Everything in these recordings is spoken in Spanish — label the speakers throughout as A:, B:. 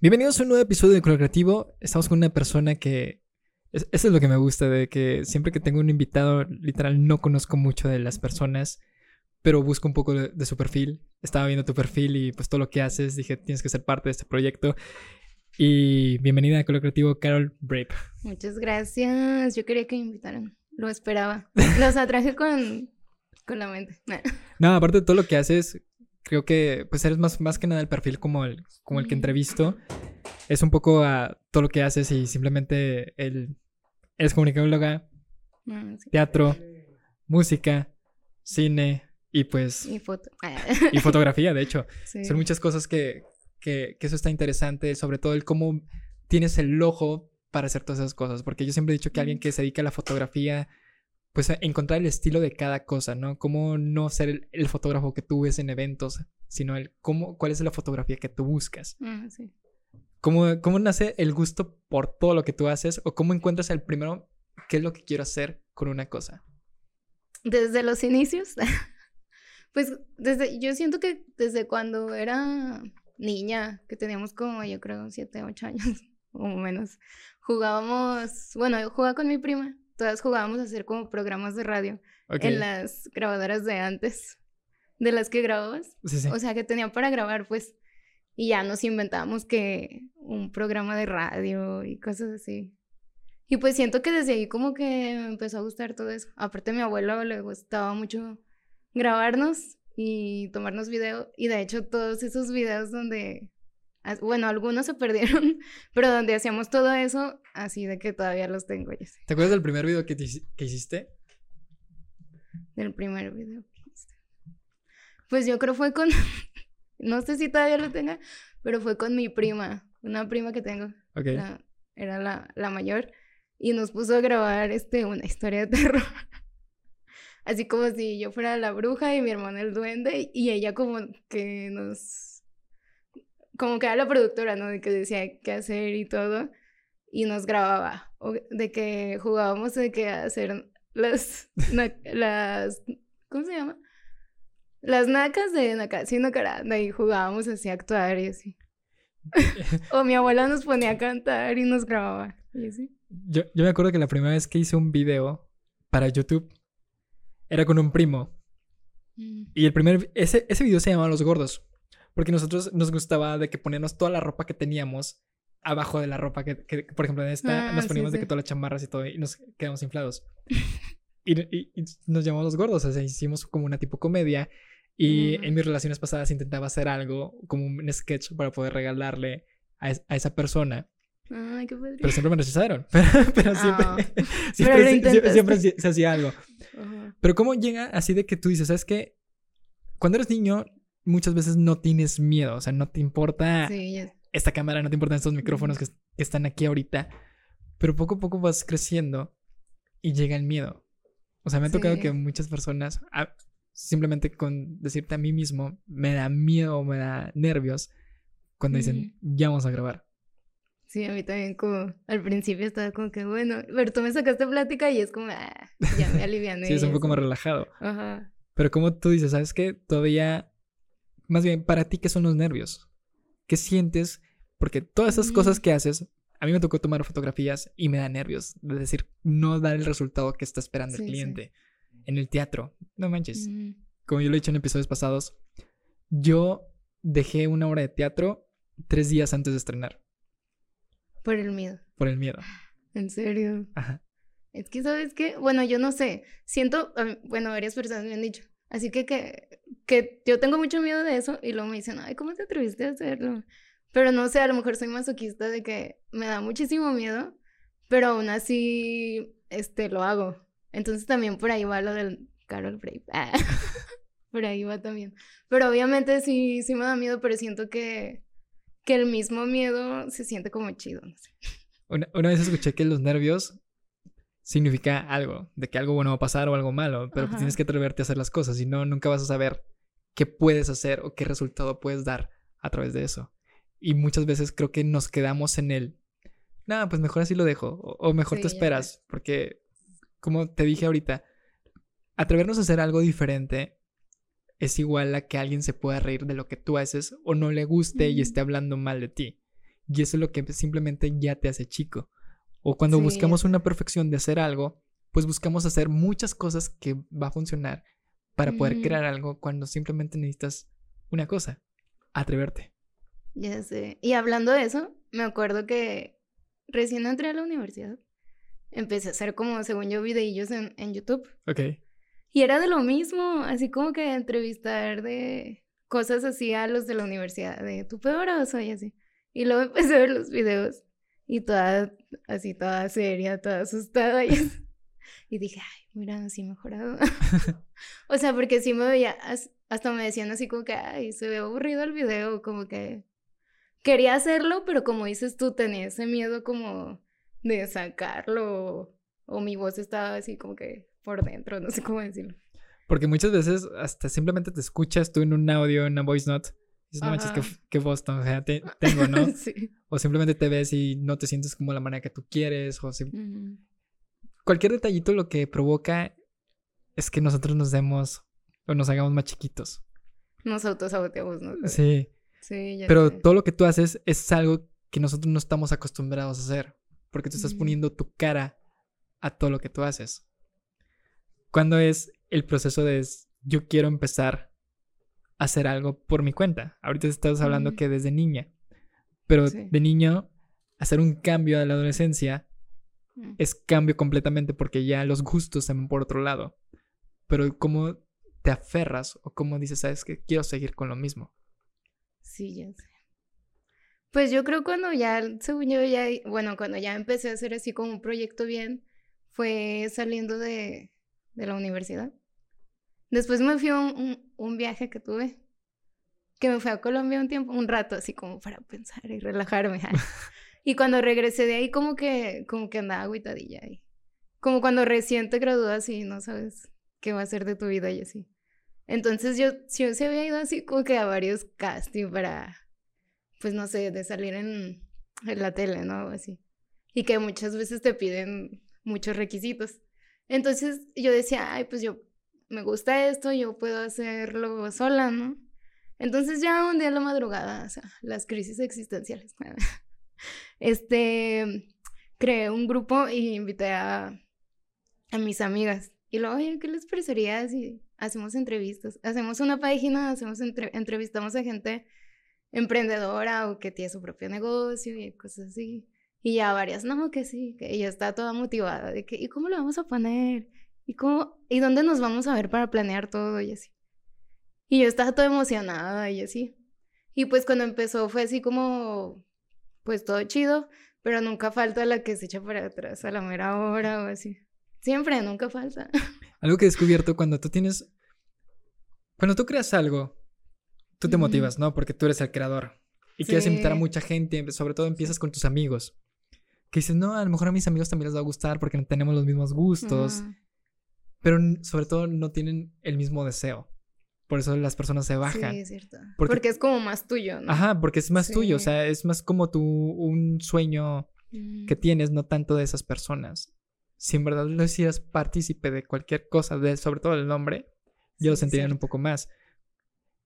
A: Bienvenidos a un nuevo episodio de Color Creativo. Estamos con una persona que... Eso es lo que me gusta, de que siempre que tengo un invitado, literal, no conozco mucho de las personas, pero busco un poco de, su perfil. Estaba viendo tu perfil y pues todo lo que haces, dije, tienes que ser parte de este proyecto. Y bienvenida a Color Creativo, Carol Brave.
B: Muchas gracias. Yo quería que me invitaran. Lo esperaba. Los atraje con, con la mente.
A: no, aparte de todo lo que haces, creo que pues eres más, más que nada el perfil como el, como el que entrevisto. Es un poco a todo lo que haces y simplemente el, eres comunicóloga, ah, teatro, música, cine y pues...
B: Y foto.
A: y fotografía, de hecho. Son muchas cosas que, que, que eso está interesante, sobre todo el cómo tienes el ojo para hacer todas esas cosas, porque yo siempre he dicho que alguien que se dedica a la fotografía pues encontrar el estilo de cada cosa, ¿no? Cómo no ser el, fotógrafo que tú ves en eventos, sino el cómo, cuál es la fotografía que tú buscas.
B: Ah, sí.
A: ¿Cómo, ¿Cómo nace el gusto por todo lo que tú haces o cómo encuentras el primero qué es lo que quiero hacer con una cosa?
B: Desde los inicios, pues desde, yo siento que desde cuando era niña, que teníamos como yo creo siete, ocho años o menos, jugábamos, bueno, yo jugaba con mi prima todas jugábamos a hacer como programas de radio en las grabadoras de antes, de las que grababas. O sea, que tenían para grabar, pues. Y ya nos inventábamos que un programa de radio y cosas así. Y pues siento que desde ahí como que me empezó a gustar todo eso. Aparte a mi abuelo le gustaba mucho grabarnos y tomarnos video. Y de hecho todos esos videos donde bueno, algunos se perdieron, pero donde hacíamos todo eso, así de que todavía los tengo. Ya
A: ¿Te acuerdas del primer video que, que hiciste?
B: Del primer video que hiciste. Pues yo creo fue con, no sé si todavía lo tenga, pero fue con mi prima, una prima que tengo.
A: Ok.
B: era la, la mayor. Y nos puso a grabar este, una historia de terror. Así como si yo fuera la bruja y mi hermano el duende y ella como que nos como que era la productora, ¿no? De que decía qué hacer y todo, y nos grababa, o de que jugábamos de que hacer las, las, ¿cómo se llama? Las nacas de Nakasi Nakaranda y jugábamos así a actuar y así. o mi abuela nos ponía a cantar y nos grababa y así.
A: Yo, yo me acuerdo que la primera vez que hice un video para YouTube era con un primo. Mm. Y el primer, ese, ese video se llamaba Los Gordos. Porque nosotros nos gustaba de que poníamos toda la ropa que teníamos abajo de la ropa que, por ejemplo, en esta ah, nos poníamos de que todas las chamarras y todo y nos quedamos inflados. y, nos llamamos los gordos, o sea, hicimos como una tipo comedia. Y en mis relaciones pasadas intentaba hacer algo, como un sketch para poder regalarle a, esa persona.
B: Ay, qué
A: pero siempre me rechazaron. Pero, siempre, siempre, se, hacía algo. Pero ¿cómo llega así de que tú dices, ¿sabes qué? Cuando eres niño, muchas veces no tienes miedo, o sea, no te importa esta cámara, no te importan estos micrófonos que, están aquí ahorita, pero poco a poco vas creciendo y llega el miedo. O sea, me ha tocado que muchas personas, simplemente con decirte a mí mismo, me da miedo, me da nervios cuando dicen, ya vamos a grabar.
B: Sí, a mí también como al principio estaba como que, bueno, pero tú me sacaste plática y es como, ah, ya me aliviané.
A: sí, es un poco más relajado.
B: Ajá.
A: Pero como tú dices, ¿sabes qué? Todavía más bien, para ti, ¿qué son los nervios? ¿Qué sientes? Porque todas esas cosas que haces, a mí me tocó tomar fotografías y me da nervios. Es decir, no dar el resultado que está esperando el cliente. En el teatro, no manches. Como yo lo he dicho en episodios pasados, yo dejé una obra de teatro tres días antes de estrenar.
B: Por el miedo.
A: Por el miedo.
B: ¿En serio?
A: Ajá.
B: Es que, ¿sabes qué? Bueno, yo no sé. Siento, bueno, varias personas me han dicho. Así que, que que yo tengo mucho miedo de eso y luego me dicen, ay, ¿cómo te atreviste a hacerlo? Pero no sé, a lo mejor soy masoquista de que me da muchísimo miedo, pero aún así, este, lo hago. Entonces también por ahí va lo del Carol Brave. Ah, por ahí va también. Pero obviamente sí, sí me da miedo, pero siento que, que el mismo miedo se siente como chido.
A: Una, una vez escuché que los nervios significa algo, de que algo bueno va a pasar o algo malo, pero pues tienes que atreverte a hacer las cosas, si no, nunca vas a saber qué puedes hacer o qué resultado puedes dar a través de eso. Y muchas veces creo que nos quedamos en el, no, pues mejor así lo dejo, o, mejor te esperas, porque como te dije ahorita, atrevernos a hacer algo diferente es igual a que alguien se pueda reír de lo que tú haces o no le guste y esté hablando mal de ti. Y eso es lo que simplemente ya te hace chico. O cuando buscamos una perfección de hacer algo, pues buscamos hacer muchas cosas que va a funcionar para poder crear algo cuando simplemente necesitas una cosa, atreverte.
B: Ya sé. Y hablando de eso, me acuerdo que recién entré a la universidad, empecé a hacer como, según yo, videillos en, en YouTube.
A: Ok.
B: Y era de lo mismo, así como que entrevistar de cosas así a los de la universidad, de tu peor oso y así. Y luego empecé a ver los videos y toda, así, toda seria, toda asustada. Y, y dije, ay, mira, así mejorado. o sea, porque sí me veía, hasta me decían así como que, ay, se ve aburrido el video, como que quería hacerlo, pero como dices tú, tenía ese miedo como de sacarlo, o mi voz estaba así como que por dentro, no sé cómo decirlo.
A: Porque muchas veces hasta simplemente te escuchas tú en un audio, en una voice note, dices, no manches, qué, qué voz o sea, tengo, ¿no? sí. O simplemente te ves y no te sientes como la manera que tú quieres, o Cualquier detallito lo que provoca es que nosotros nos demos o nos hagamos más chiquitos.
B: Nos autosaboteamos, ¿no?
A: Sí.
B: Sí,
A: ya Pero todo lo que tú haces es algo que nosotros no estamos acostumbrados a hacer, porque tú estás poniendo tu cara a todo lo que tú haces. ¿Cuándo es el proceso de yo quiero empezar hacer algo por mi cuenta? Ahorita estás hablando que desde niña, pero de niño hacer un cambio a la adolescencia mm. es cambio completamente porque ya los gustos se van por otro lado. Pero cómo te aferras o cómo dices, sabes que quiero seguir con lo mismo.
B: Sí, ya sé. Pues yo creo cuando ya, según yo ya, bueno, cuando ya empecé a hacer así como un proyecto bien, fue saliendo de, de la universidad. Después me fui a un, un, viaje que tuve, que me fui a Colombia un tiempo, un rato, así como para pensar y relajarme. y cuando regresé de ahí, como que, como que andaba aguitadilla ahí. Como cuando recién te gradúas y no sabes qué va a ser de tu vida y así. Entonces yo, yo se había ido así como que a varios castings para, pues no sé, de salir en, en la tele, ¿no? Así. Y que muchas veces te piden muchos requisitos. Entonces yo decía, ay, pues yo me gusta esto, yo puedo hacerlo sola, ¿no? Entonces ya un día a la madrugada, o sea, las crisis existenciales, este, creé un grupo y invité a, a mis amigas. Y luego, oye, ¿qué les parecería si hacemos entrevistas? Hacemos una página, hacemos entrevistamos a gente emprendedora o que tiene su propio negocio y cosas así. Y ya varias, no, que sí, que ella está toda motivada de que, ¿y cómo lo vamos a poner? ¿Y cómo, y dónde nos vamos a ver para planear todo y así? Y yo estaba toda emocionada y así. Y pues cuando empezó fue así como, pues todo chido, pero nunca falta la que se echa para atrás a la mera hora o así. Siempre, nunca falta.
A: Algo que he descubierto cuando tú tienes, cuando tú creas algo, tú te motivas, ¿no? Porque tú eres el creador. Y quieres invitar a mucha gente, sobre todo empiezas con tus amigos que dices, no, a lo mejor a mis amigos también les va a gustar porque tenemos los mismos gustos, pero sobre todo no tienen el mismo deseo. Por eso las personas se bajan.
B: Sí, es cierto. Porque, es como más tuyo, ¿no?
A: Ajá, porque es más tuyo, o sea, es más como tu, un sueño que tienes, no tanto de esas personas. Si en verdad lo hicieras partícipe de cualquier cosa, de, sobre todo el nombre, ya lo sentirían un poco más.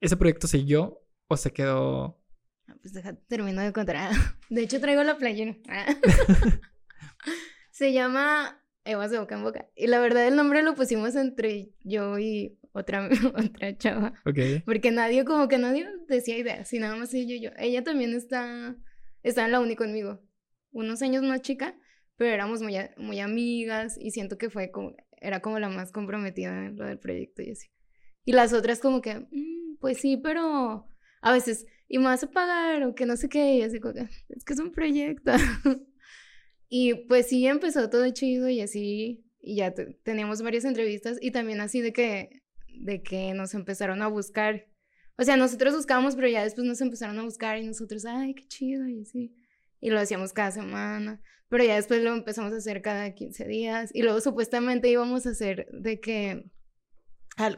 A: ¿Ese proyecto siguió o se quedó
B: Ah, pues deja, termino de contar. De hecho, traigo la playera. Se llama Evas de boca en boca. Y la verdad, el nombre lo pusimos entre yo y otra, otra chava. Porque nadie, como que nadie decía ideas, y nada más ella y yo. Ella también está, está en la uni conmigo. Unos años más chica, pero éramos muy, muy amigas y siento que fue como, era como la más comprometida en lo del proyecto y así. Y las otras como que, mm, pues sí, pero a veces y me vas a pagar o que no sé qué, y así como que, es que es un proyecto. y pues sí, empezó todo chido y así, y ya teníamos varias entrevistas y también así de que, de que nos empezaron a buscar. O sea, nosotros buscábamos, pero ya después nos empezaron a buscar y nosotros, ay, qué chido, y así. Y lo hacíamos cada semana, pero ya después lo empezamos a hacer cada 15 días. Y luego supuestamente íbamos a hacer de que,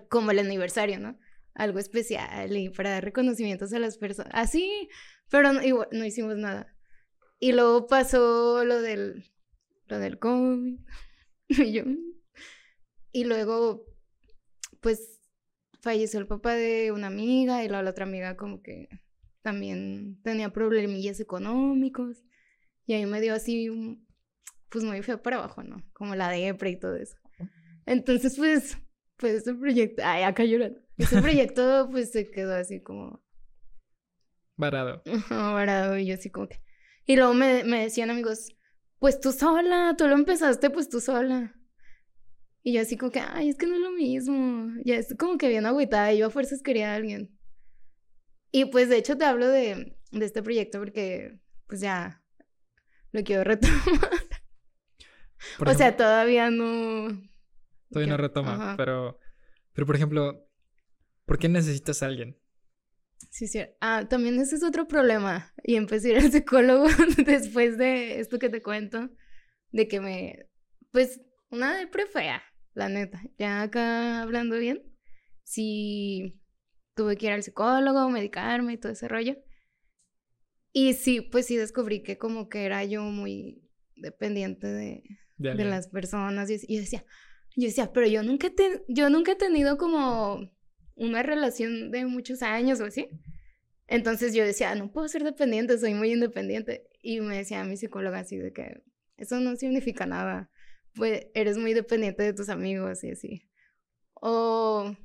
B: como el aniversario, ¿no? algo especial y para dar reconocimientos a las personas. Así, pero no, no hicimos nada. Y luego pasó lo del, lo del COVID. y yo. Y luego, pues, falleció el papá de una amiga y la, otra amiga como que también tenía problemillas económicos. Y ahí me dio así, pues muy feo para abajo, ¿no? Como la depre y todo eso. Entonces, pues, pues ese proyecto, ay, acá llorando. Ese proyecto, pues se quedó así como.
A: Varado.
B: varado. Y yo así como que. Y luego me, me decían amigos, pues tú sola, tú lo empezaste, pues tú sola. Y yo así como que, ay, es que no es lo mismo. Ya es como que bien agüitada. Yo a fuerzas quería a alguien. Y pues de hecho te hablo de, de este proyecto porque pues ya lo quiero retomar. o sea, todavía no...
A: Todavía no retoma, pero... Pero por ejemplo, ¿por qué necesitas a alguien?
B: Sí, sí. Ah, también ese es otro problema. Y empecé a ir al psicólogo después de esto que te cuento. De que me... Pues una depre fea la neta. Ya acá hablando bien, sí tuve que ir al psicólogo, medicarme y todo ese rollo. Y sí, pues sí descubrí que como que era yo muy dependiente de, de, las personas. Y, yo decía, yo decía, pero yo nunca, te, yo nunca he tenido como una relación de muchos años o así. Entonces yo decía, no puedo ser dependiente, soy muy independiente. Y me decía mi psicóloga así de que eso no significa nada pues eres muy dependiente de tus amigos y así. O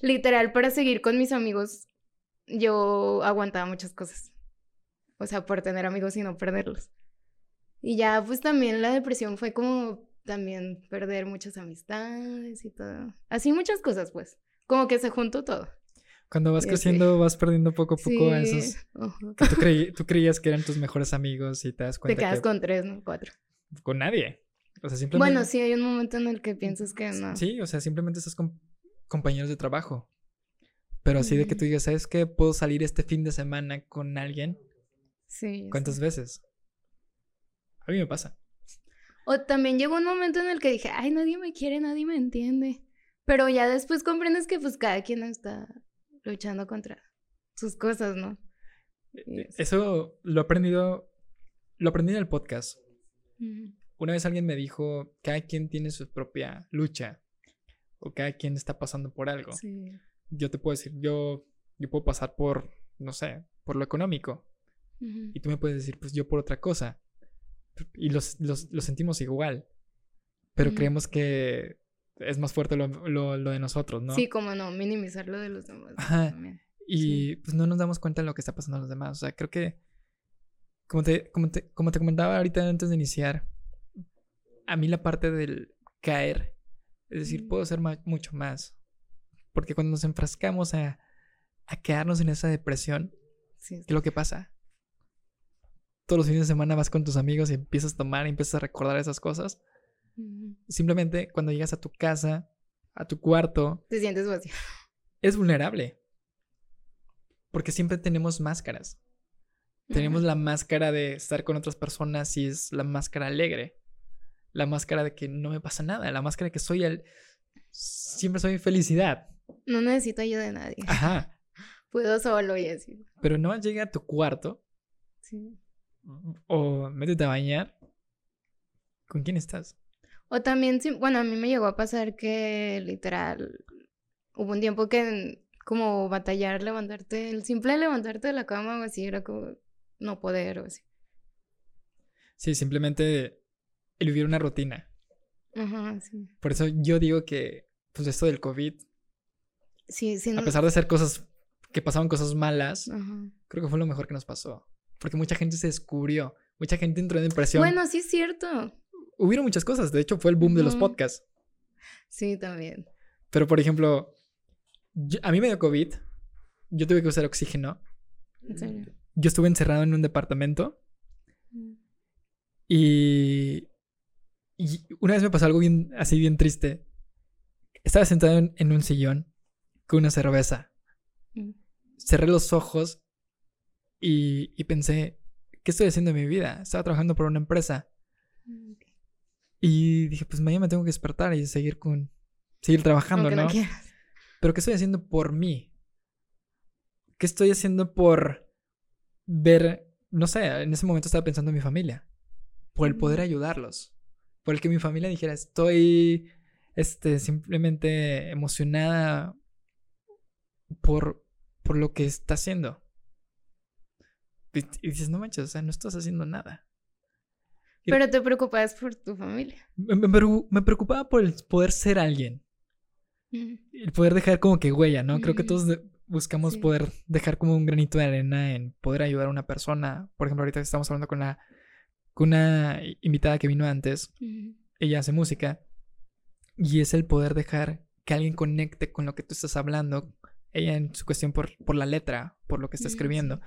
B: literal, para seguir con mis amigos, yo aguantaba muchas cosas. O sea, por tener amigos y no perderlos. Y ya, pues también la depresión fue como también perder muchas amistades y todo. Así muchas cosas, pues. Como que se juntó todo.
A: Cuando vas creciendo, vas perdiendo poco a poco a esos que tú, creías que eran tus mejores amigos y te das cuenta.
B: Te quedas con tres, ¿no? Cuatro.
A: Con nadie.
B: Bueno, sí, hay un momento en el que piensas que no.
A: Sí, o sea, simplemente estás con compañeros de trabajo. Pero así de que tú digas, ¿sabes qué? ¿Puedo salir este fin de semana con alguien?
B: Sí.
A: ¿Cuántas veces? A mí me pasa.
B: O también llegó un momento en el que dije, ay, nadie me quiere, nadie me entiende. Pero ya después comprendes que pues cada quien está luchando contra sus cosas, ¿no?
A: E, e, eso lo he aprendido, lo aprendí en el podcast. Una vez alguien me dijo, cada quien tiene su propia lucha o cada quien está pasando por algo. Yo te puedo decir, yo, yo puedo pasar por, no sé, por lo económico. Y tú me puedes decir, pues yo por otra cosa. Y los, sentimos igual. Pero creemos que es más fuerte lo, de nosotros, ¿no?
B: Sí, como no, minimizar lo de los demás.
A: Y pues no nos damos cuenta de lo que está pasando a los demás. O sea, creo que, como te, como te, como te comentaba ahorita antes de iniciar, a mí la parte del caer, es decir, puedo hacer mucho más. Porque cuando nos enfrascamos a, quedarnos en esa depresión, ¿qué es lo que pasa? Todos los fines de semana vas con tus amigos y empiezas a tomar y empiezas a recordar esas cosas. Simplemente cuando llegas a tu casa, a tu cuarto,
B: te sientes vacío.
A: Es vulnerable. Porque siempre tenemos máscaras. Tenemos la máscara de estar con otras personas y es la máscara alegre la máscara de que no me pasa nada, la máscara de que soy el... Siempre soy felicidad.
B: No necesito ayuda de nadie.
A: Ajá.
B: Puedo solo y así.
A: Pero no llega a tu cuarto. Sí. O métete a bañar. ¿Con quién estás?
B: O también, bueno, a mí me llegó a pasar que literal hubo un tiempo que como batallar, levantarte, el simple levantarte de la cama o así era como no poder o así.
A: Sí, simplemente el vivir una rutina.
B: Ajá, sí.
A: Por eso yo digo que, pues esto del COVID,
B: sí, sí,
A: a pesar de ser cosas que pasaban cosas malas, creo que fue lo mejor que nos pasó. Porque mucha gente se descubrió, mucha gente entró en depresión.
B: Bueno, sí es cierto.
A: Hubieron muchas cosas, de hecho fue el boom de los podcasts.
B: Sí, también.
A: Pero por ejemplo, a mí me dio COVID, yo tuve que usar oxígeno.
B: ¿En serio?
A: Yo estuve encerrado en un departamento. Mm. Y y una vez me pasó algo bien, así bien triste. Estaba sentado en, un sillón con una cerveza. Mm. Cerré los ojos y, pensé, ¿qué estoy haciendo en mi vida? Estaba trabajando por una empresa. Mm, y dije, pues mañana me tengo que despertar y seguir con... Seguir trabajando, ¿no? Pero ¿qué estoy haciendo por mí? ¿Qué estoy haciendo por ver... No sé, en ese momento estaba pensando en mi familia. Por el poder ayudarlos por el que mi familia dijera, estoy este, simplemente emocionada por, por lo que está haciendo. Y, dices, no manches, o sea, no estás haciendo nada.
B: Pero te preocupas por tu familia.
A: Me, preocupaba por el poder ser alguien. El poder dejar como que huella, ¿no? Creo que todos buscamos poder dejar como un granito de arena en poder ayudar a una persona. Por ejemplo, ahorita estamos hablando con, la, con una invitada que vino antes. Ella hace música. Y es el poder dejar que alguien conecte con lo que tú estás hablando. Ella en su cuestión por, por la letra, por lo que está escribiendo.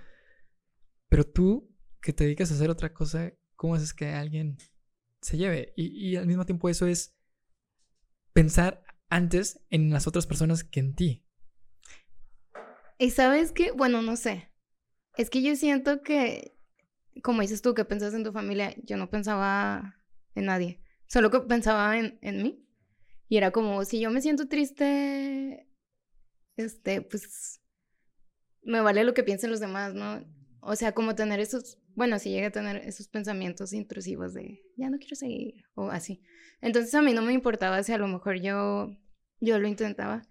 A: Pero tú, que te dedicas a hacer otra cosa, ¿cómo haces que alguien se lleve? Y, al mismo tiempo eso es pensar antes en las otras personas que en ti.
B: Y sabes que, bueno, no sé. Es que yo siento que, como dices tú, que pensas en tu familia, yo no pensaba en nadie. Solo que pensaba en, en mí. Y era como, si yo me siento triste, este, pues me vale lo que piensen los demás, ¿no? O sea, como tener esos, bueno, si llega a tener esos pensamientos intrusivos de, ya no quiero seguir, o así. Entonces a mí no me importaba si a lo mejor yo, yo lo intentaba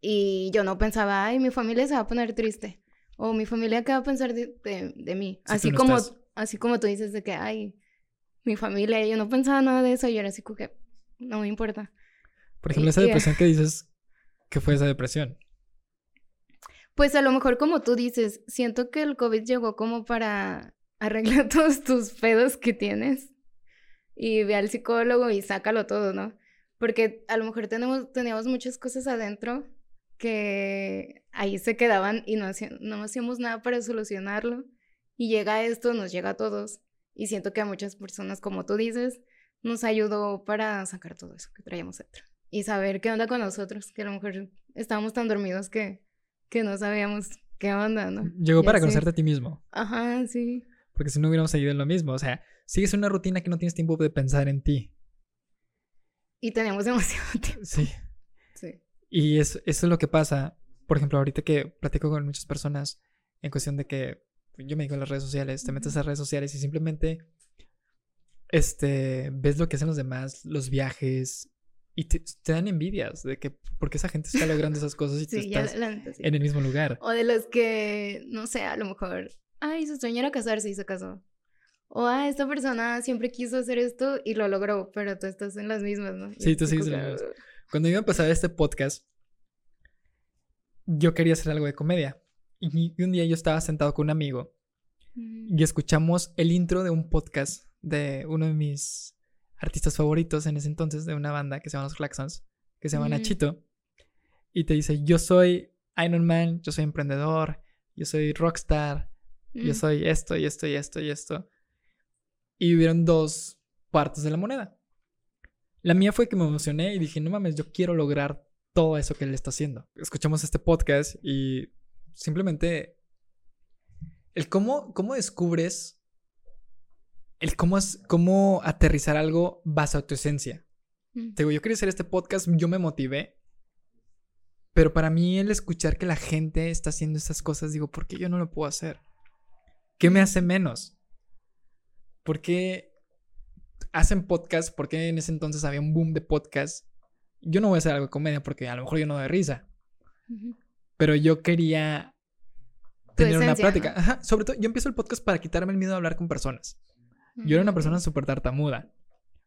B: y yo no pensaba, ay, mi familia se va a poner triste, o mi familia qué va a pensar de, de, mí. así como, así como tú dices de que, ay, mi familia, yo no pensaba nada de eso, y era así que no me importa.
A: Por ejemplo, esa depresión que dices, ¿qué fue esa depresión?
B: Pues a lo mejor como tú dices, siento que el COVID llegó como para arreglar todos tus pedos que tienes y ve al psicólogo y sácalo todo, ¿no? Porque a lo mejor tenemos, teníamos muchas cosas adentro que ahí se quedaban y no, no hacíamos nada para solucionarlo. Y llega esto, nos llega a todos. Y siento que a muchas personas, como tú dices, nos ayudó para sacar todo eso que traíamos dentro. Y saber qué onda con nosotros, que a lo mejor estábamos tan dormidos que que no sabíamos qué onda, ¿no?
A: Llegó para conocerte a ti mismo.
B: Ajá, sí.
A: Porque si no hubiéramos seguido en lo mismo, o sea, sigues una rutina que no tienes tiempo de pensar en ti.
B: Y tenemos demasiado tiempo.
A: Sí. Sí. Y eso, eso es lo que pasa, por ejemplo, ahorita que platico con muchas personas en cuestión de que yo me digo en las redes sociales, te metes a redes sociales y simplemente este, ves lo que hacen los demás, los viajes, y te, dan envidias de que porque esa gente está logrando esas cosas y tú estás en el mismo lugar.
B: O de los que, no sé, a lo mejor, ay, su sueño era casarse y se casó. O, ah, esta persona siempre quiso hacer esto y lo logró, pero tú estás en las mismas, ¿no?
A: sí, tú sigues en las mismas. Cuando iba a empezar este podcast, yo quería hacer algo de comedia. Y un día yo estaba sentado con un amigo mm. y escuchamos el intro de un podcast de uno de mis artistas favoritos en ese entonces de una banda que se llama Los Claxons, que se llama Nachito, y te dice, yo soy Iron Man, yo soy emprendedor, yo soy rockstar, yo mm. soy esto y esto y esto y esto. Y hubieron dos partes de la moneda. La mía fue que me emocioné y dije, no mames, yo quiero lograr todo eso que él está haciendo. Escuchamos este podcast y simplemente el cómo, cómo descubres el cómo, es, cómo aterrizar algo basado en tu esencia. Mm. Te digo, yo quería hacer este podcast, yo me motivé, pero para mí el escuchar que la gente está haciendo estas cosas, digo, ¿por qué yo no lo puedo hacer? ¿Qué me hace menos? ¿Por qué hacen podcast? ¿Por qué en ese entonces había un boom de podcast? Yo no voy a hacer algo de comedia porque a lo mejor yo no doy risa. Pero yo quería tener una plática. Sobre todo, yo empiezo el podcast para quitarme el miedo a hablar con personas. Yo era una persona súper tartamuda.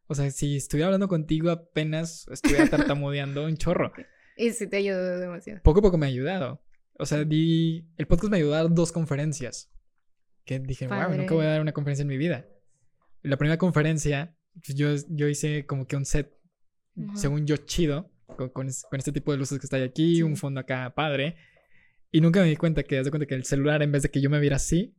A: O sea, si estuviera hablando contigo apenas estuviera tartamudeando un chorro.
B: Y sí te ayudó demasiado.
A: Poco a poco me ha ayudado. O sea, di... el podcast me ayudó a dar dos conferencias. Que dije, wow, nunca voy a dar una conferencia en mi vida. La primera conferencia, pues, yo, yo hice como que un set, según yo, chido, con, este tipo de luces que está aquí, un fondo acá padre. Y nunca me di cuenta que, de cuenta que el celular, en vez de que yo me viera así,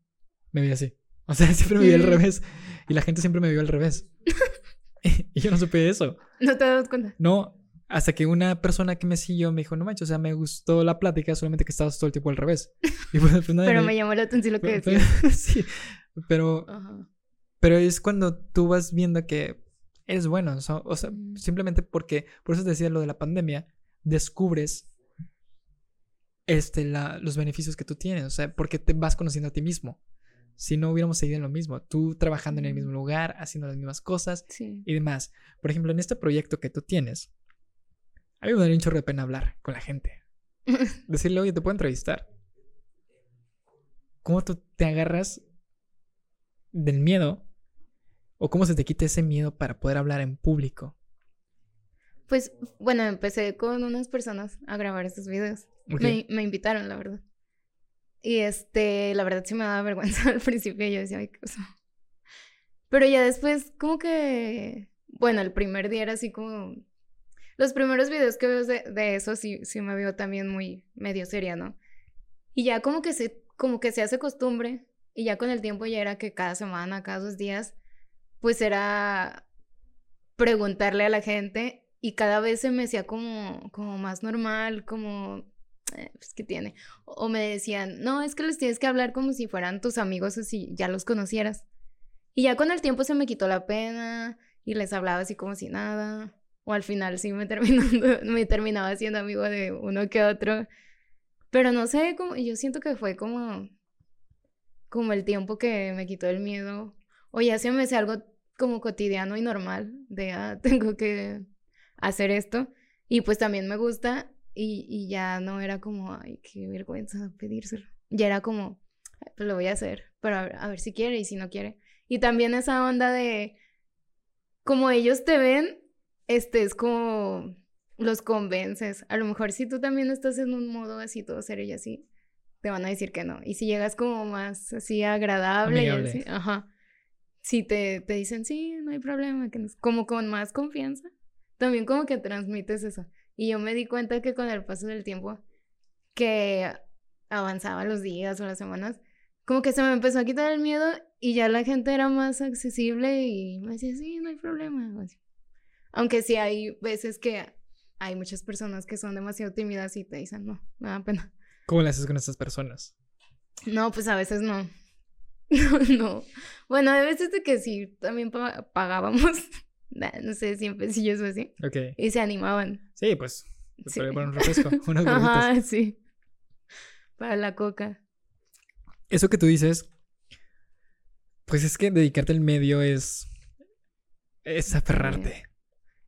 A: me veía así. O sea, siempre me vio al revés. Y la gente siempre me vio al revés. y yo no supe eso.
B: ¿No te das cuenta?
A: No, hasta que una persona que me siguió me dijo, no manches, o sea, me gustó la plática, solamente que estabas todo el tiempo al revés.
B: Pues, pues, pero me... llamó la atención lo que decías.
A: sí, pero, pero es cuando tú vas viendo que es bueno, o sea, mm. simplemente porque, por eso te decía lo de la pandemia, descubres este, la, los beneficios que tú tienes, o sea, porque te vas conociendo a ti mismo si no hubiéramos seguido en lo mismo, tú trabajando en el mismo lugar, haciendo las mismas cosas y demás. Por ejemplo, en este proyecto que tú tienes, a mí me daría un chorro de pena hablar con la gente. Decirle, oye, te puedo entrevistar. ¿cómo tú te agarras del miedo? ¿O cómo se te quita ese miedo para poder hablar en público?
B: Pues bueno, empecé con unas personas a grabar estos videos. Me, me, invitaron, la verdad. Y este, la verdad sí me daba vergüenza al principio. Yo decía, ay, qué. Pero ya después, como que, bueno, el primer día era así como... Los primeros videos que veo de, de eso sí, sí me veo también muy medio seria, ¿no? Y ya como que se, como que se hace costumbre. Y ya con el tiempo ya era que cada semana, cada dos días, pues era preguntarle a la gente y cada vez se me hacía como, como más normal, como, eh, pues, ¿qué tiene? O me decían, no, es que les tienes que hablar como si fueran tus amigos o si ya los conocieras. Y ya con el tiempo se me quitó la pena y les hablaba así como si nada. O al final sí me, terminando, me terminaba siendo amigo de uno que otro. Pero no sé, como, yo siento que fue como, como el tiempo que me quitó el miedo. O ya se me hace algo como cotidiano y normal de, ah, tengo que hacer esto. Y pues también me gusta y, y ya no era como, ay, qué vergüenza pedírselo. Ya era como, pues lo voy a hacer, pero a ver, a ver si quiere y si no quiere. Y también esa onda de, como ellos te ven, este es como los convences. A lo mejor si tú también estás en un modo así todo serio y así, te van a decir que no. Y si llegas como más así agradable, y así, ajá. Si te, te dicen, sí, no hay problema, que como con más confianza, también como que transmites eso. Y yo me di cuenta que con el paso del tiempo, que avanzaban los días o las semanas, como que se me empezó a quitar el miedo y ya la gente era más accesible y me decía, sí, no hay problema. Aunque sí hay veces que hay muchas personas que son demasiado tímidas y te dicen, no, me da pena.
A: ¿Cómo le haces con estas personas?
B: No, pues a veces no. No, no. Bueno, hay veces de que sí, también pagábamos, no sé, siempre yo o así. Ok. Y se animaban.
A: Sí, pues, sí. Para un refresco, unas
B: Ajá, sí. Para la coca.
A: Eso que tú dices, pues es que dedicarte al medio es. es aferrarte.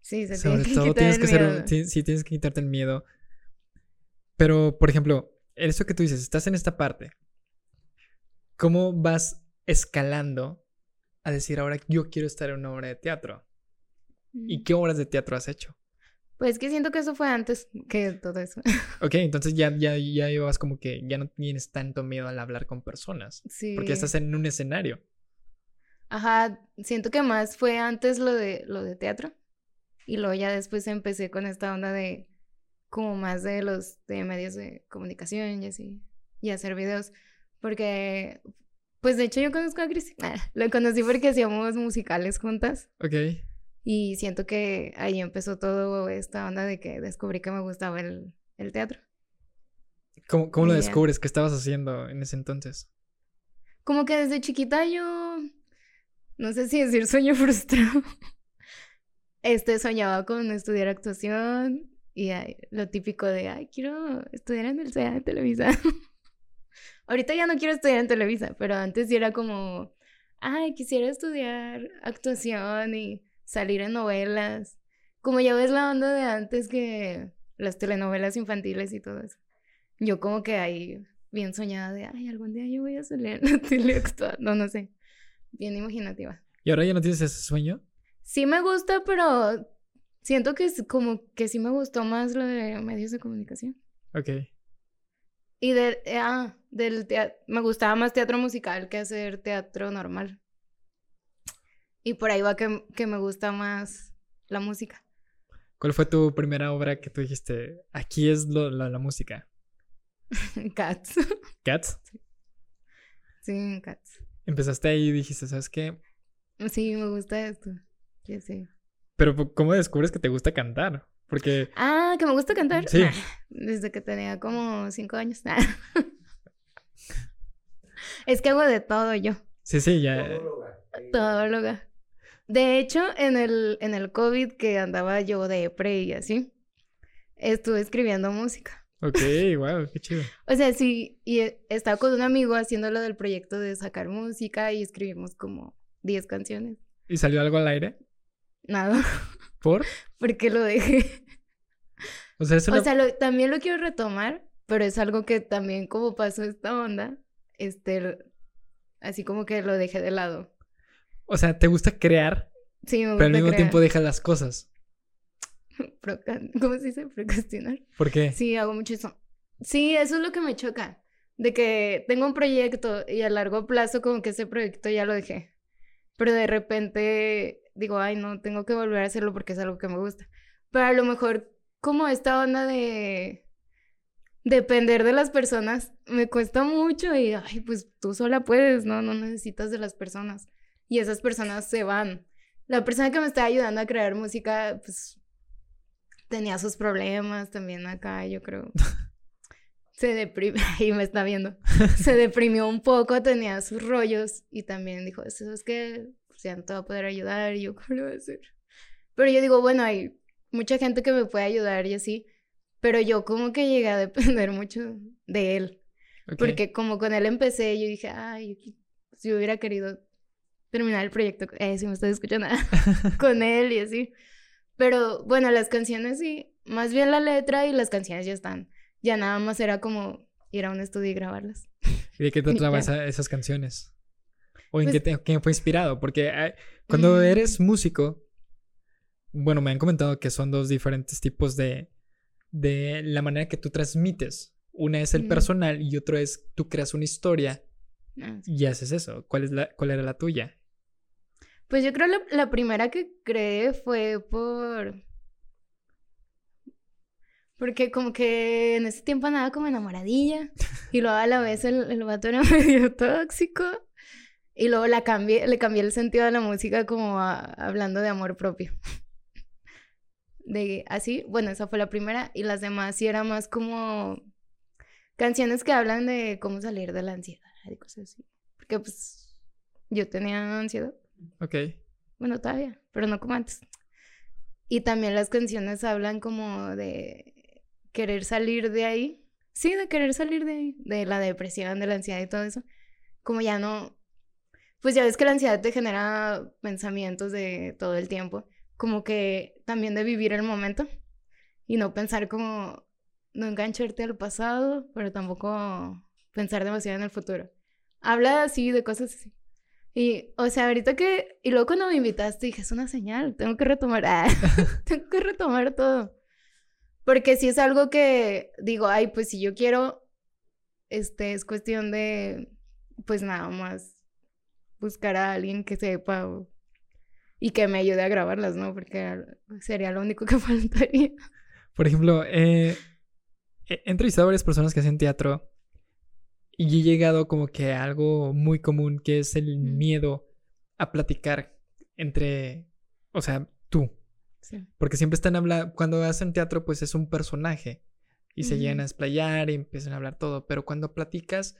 B: Sí, se
A: Sobre
B: tiene
A: todo
B: tienes
A: que ser. Sí, tienes que quitarte el miedo. Pero, por ejemplo, eso que tú dices, estás en esta parte. ¿Cómo vas escalando a decir ahora yo quiero estar en una obra de teatro? ¿Y qué obras de teatro has hecho?
B: Pues que siento que eso fue antes que todo eso.
A: Ok, entonces ya, ya, ya llevas como que ya no tienes tanto miedo al hablar con personas. Sí. Porque estás en un escenario.
B: Ajá, siento que más fue antes lo de, lo de teatro. Y luego ya después empecé con esta onda de como más de los de medios de comunicación y así. Y hacer videos. Porque, pues de hecho yo conozco a Cris. lo conocí porque hacíamos musicales juntas.
A: Ok.
B: Y siento que ahí empezó todo esta onda de que descubrí que me gustaba el, el teatro.
A: ¿Cómo, cómo lo descubres? ¿Qué estabas haciendo en ese entonces?
B: Como que desde chiquita yo no sé si decir sueño frustrado. Este soñaba con estudiar actuación y lo típico de, ay, quiero estudiar en el CEA de Televisa. Ahorita ya no quiero estudiar en Televisa, pero antes sí era como, ay, quisiera estudiar actuación y salir en novelas. Como ya ves la onda de antes que las telenovelas infantiles y todo eso. Yo como que ahí bien soñada de, ay, algún día yo voy a salir en la tele actuando, no sé bien imaginativa.
A: ¿Y ahora ya no tienes ese sueño?
B: Sí me gusta, pero siento que es como que sí me gustó más lo de medios de comunicación.
A: Ok.
B: Y de, ah, del teatro, me gustaba más teatro musical que hacer teatro normal. Y por ahí va que, que me gusta más la música.
A: ¿Cuál fue tu primera obra que tú dijiste, aquí es lo, la, música?
B: Cats.
A: ¿Cats?
B: Sí, Cats.
A: Empezaste ahí y dijiste, ¿sabes qué?
B: Sí, me gusta esto. Ya sé.
A: Pero ¿cómo descubres que te gusta cantar? Porque...
B: Ah, que me gusta cantar. Sí. desde que tenía como cinco años. es que hago de todo yo.
A: Sí, sí, ya.
B: Todóloga. De hecho, en el, en el COVID que andaba yo de pre y así, estuve escribiendo música.
A: Ok, wow, qué chido.
B: o sea, sí, y estaba con un amigo haciendo lo del proyecto de sacar música y escribimos como 10 canciones.
A: ¿Y salió algo al aire?
B: Nada.
A: ¿Por?
B: Porque lo dejé. O sea, eso también lo quiero retomar, pero es algo que también como pasó esta onda, este, así como que lo dejé de lado.
A: O sea, ¿te gusta crear?
B: Sí,
A: Pero al mismo tiempo dejas las cosas.
B: ¿Cómo se dice? Procrastinar.
A: ¿Por qué?
B: Sí, hago mucho eso. Sí, eso es lo que me choca. De que tengo un proyecto y a largo plazo como que ese proyecto ya lo dejé. Pero de repente digo, ay, no, tengo que volver a hacerlo porque es algo que me gusta. Pero a lo mejor como esta onda de depender de las personas me cuesta mucho y, ay, pues tú sola puedes, ¿no? No necesitas de las personas. Y esas personas se van. La persona que me está ayudando a crear música, pues tenía sus problemas también acá, yo creo. Se deprimió, y me está viendo, se deprimió un poco, tenía sus rollos y también dijo, eso es que pues, ya no te va a poder ayudar y yo, ¿cómo lo voy a hacer? Pero yo digo, bueno, hay mucha gente que me puede ayudar y así, pero yo como que llegué a depender mucho de él. Porque como con él empecé, yo dije, ay, si hubiera querido terminar el proyecto, eh, si me estoy escuchando, con él y así. Pero bueno, las canciones sí, más bien la letra y las canciones ya están. Ya nada más era como ir a un estudio y grabarlas.
A: ¿Y de qué te trataba esas canciones? ¿O en pues qué, fue inspirado? Porque eh, cuando mm. eres músico, bueno, me han comentado que son dos diferentes tipos de, de la manera que tú transmites. Una es el personal y otro es tú creas una historia ah, y haces eso. ¿Cuál, es la, ¿Cuál era la tuya?
B: Pues yo creo la, la primera que creé fue por... Porque como que en ese tiempo andaba como enamoradilla y luego a la vez el, el vato era medio tóxico y luego la cambié, le cambié el sentido de la música como hablando de amor propio. De así, bueno, esa fue la primera y las demás sí era más como canciones que hablan de cómo salir de la ansiedad y cosas así. Porque pues yo tenía ansiedad.
A: Ok.
B: Bueno, todavía, pero no como antes. Y también las canciones hablan como de querer salir de ahí. Sí, de querer salir de ahí, de la depresión, de la ansiedad y todo eso. Como ya no, pues ya ves que la ansiedad te genera pensamientos de todo el tiempo, como que también de vivir el momento y no pensar como, no engancharte al pasado, pero tampoco pensar demasiado en el futuro. Habla así de cosas así. Y, o sea, ahorita que, y luego cuando me invitaste dije, es una señal, tengo que retomar, ah, tengo que retomar todo. Porque si es algo que digo, ay, pues si yo quiero, este, es cuestión de, pues nada más buscar a alguien que sepa y que me ayude a grabarlas, ¿no? Porque sería lo único que faltaría.
A: Por ejemplo, eh, he entrevistado a varias personas que hacen teatro y he llegado como que a algo muy común que es el miedo a platicar entre, o sea, tú. Porque siempre están hablando, cuando hacen teatro pues es un personaje y se llegan a explayar y empiezan a hablar todo, pero cuando platicas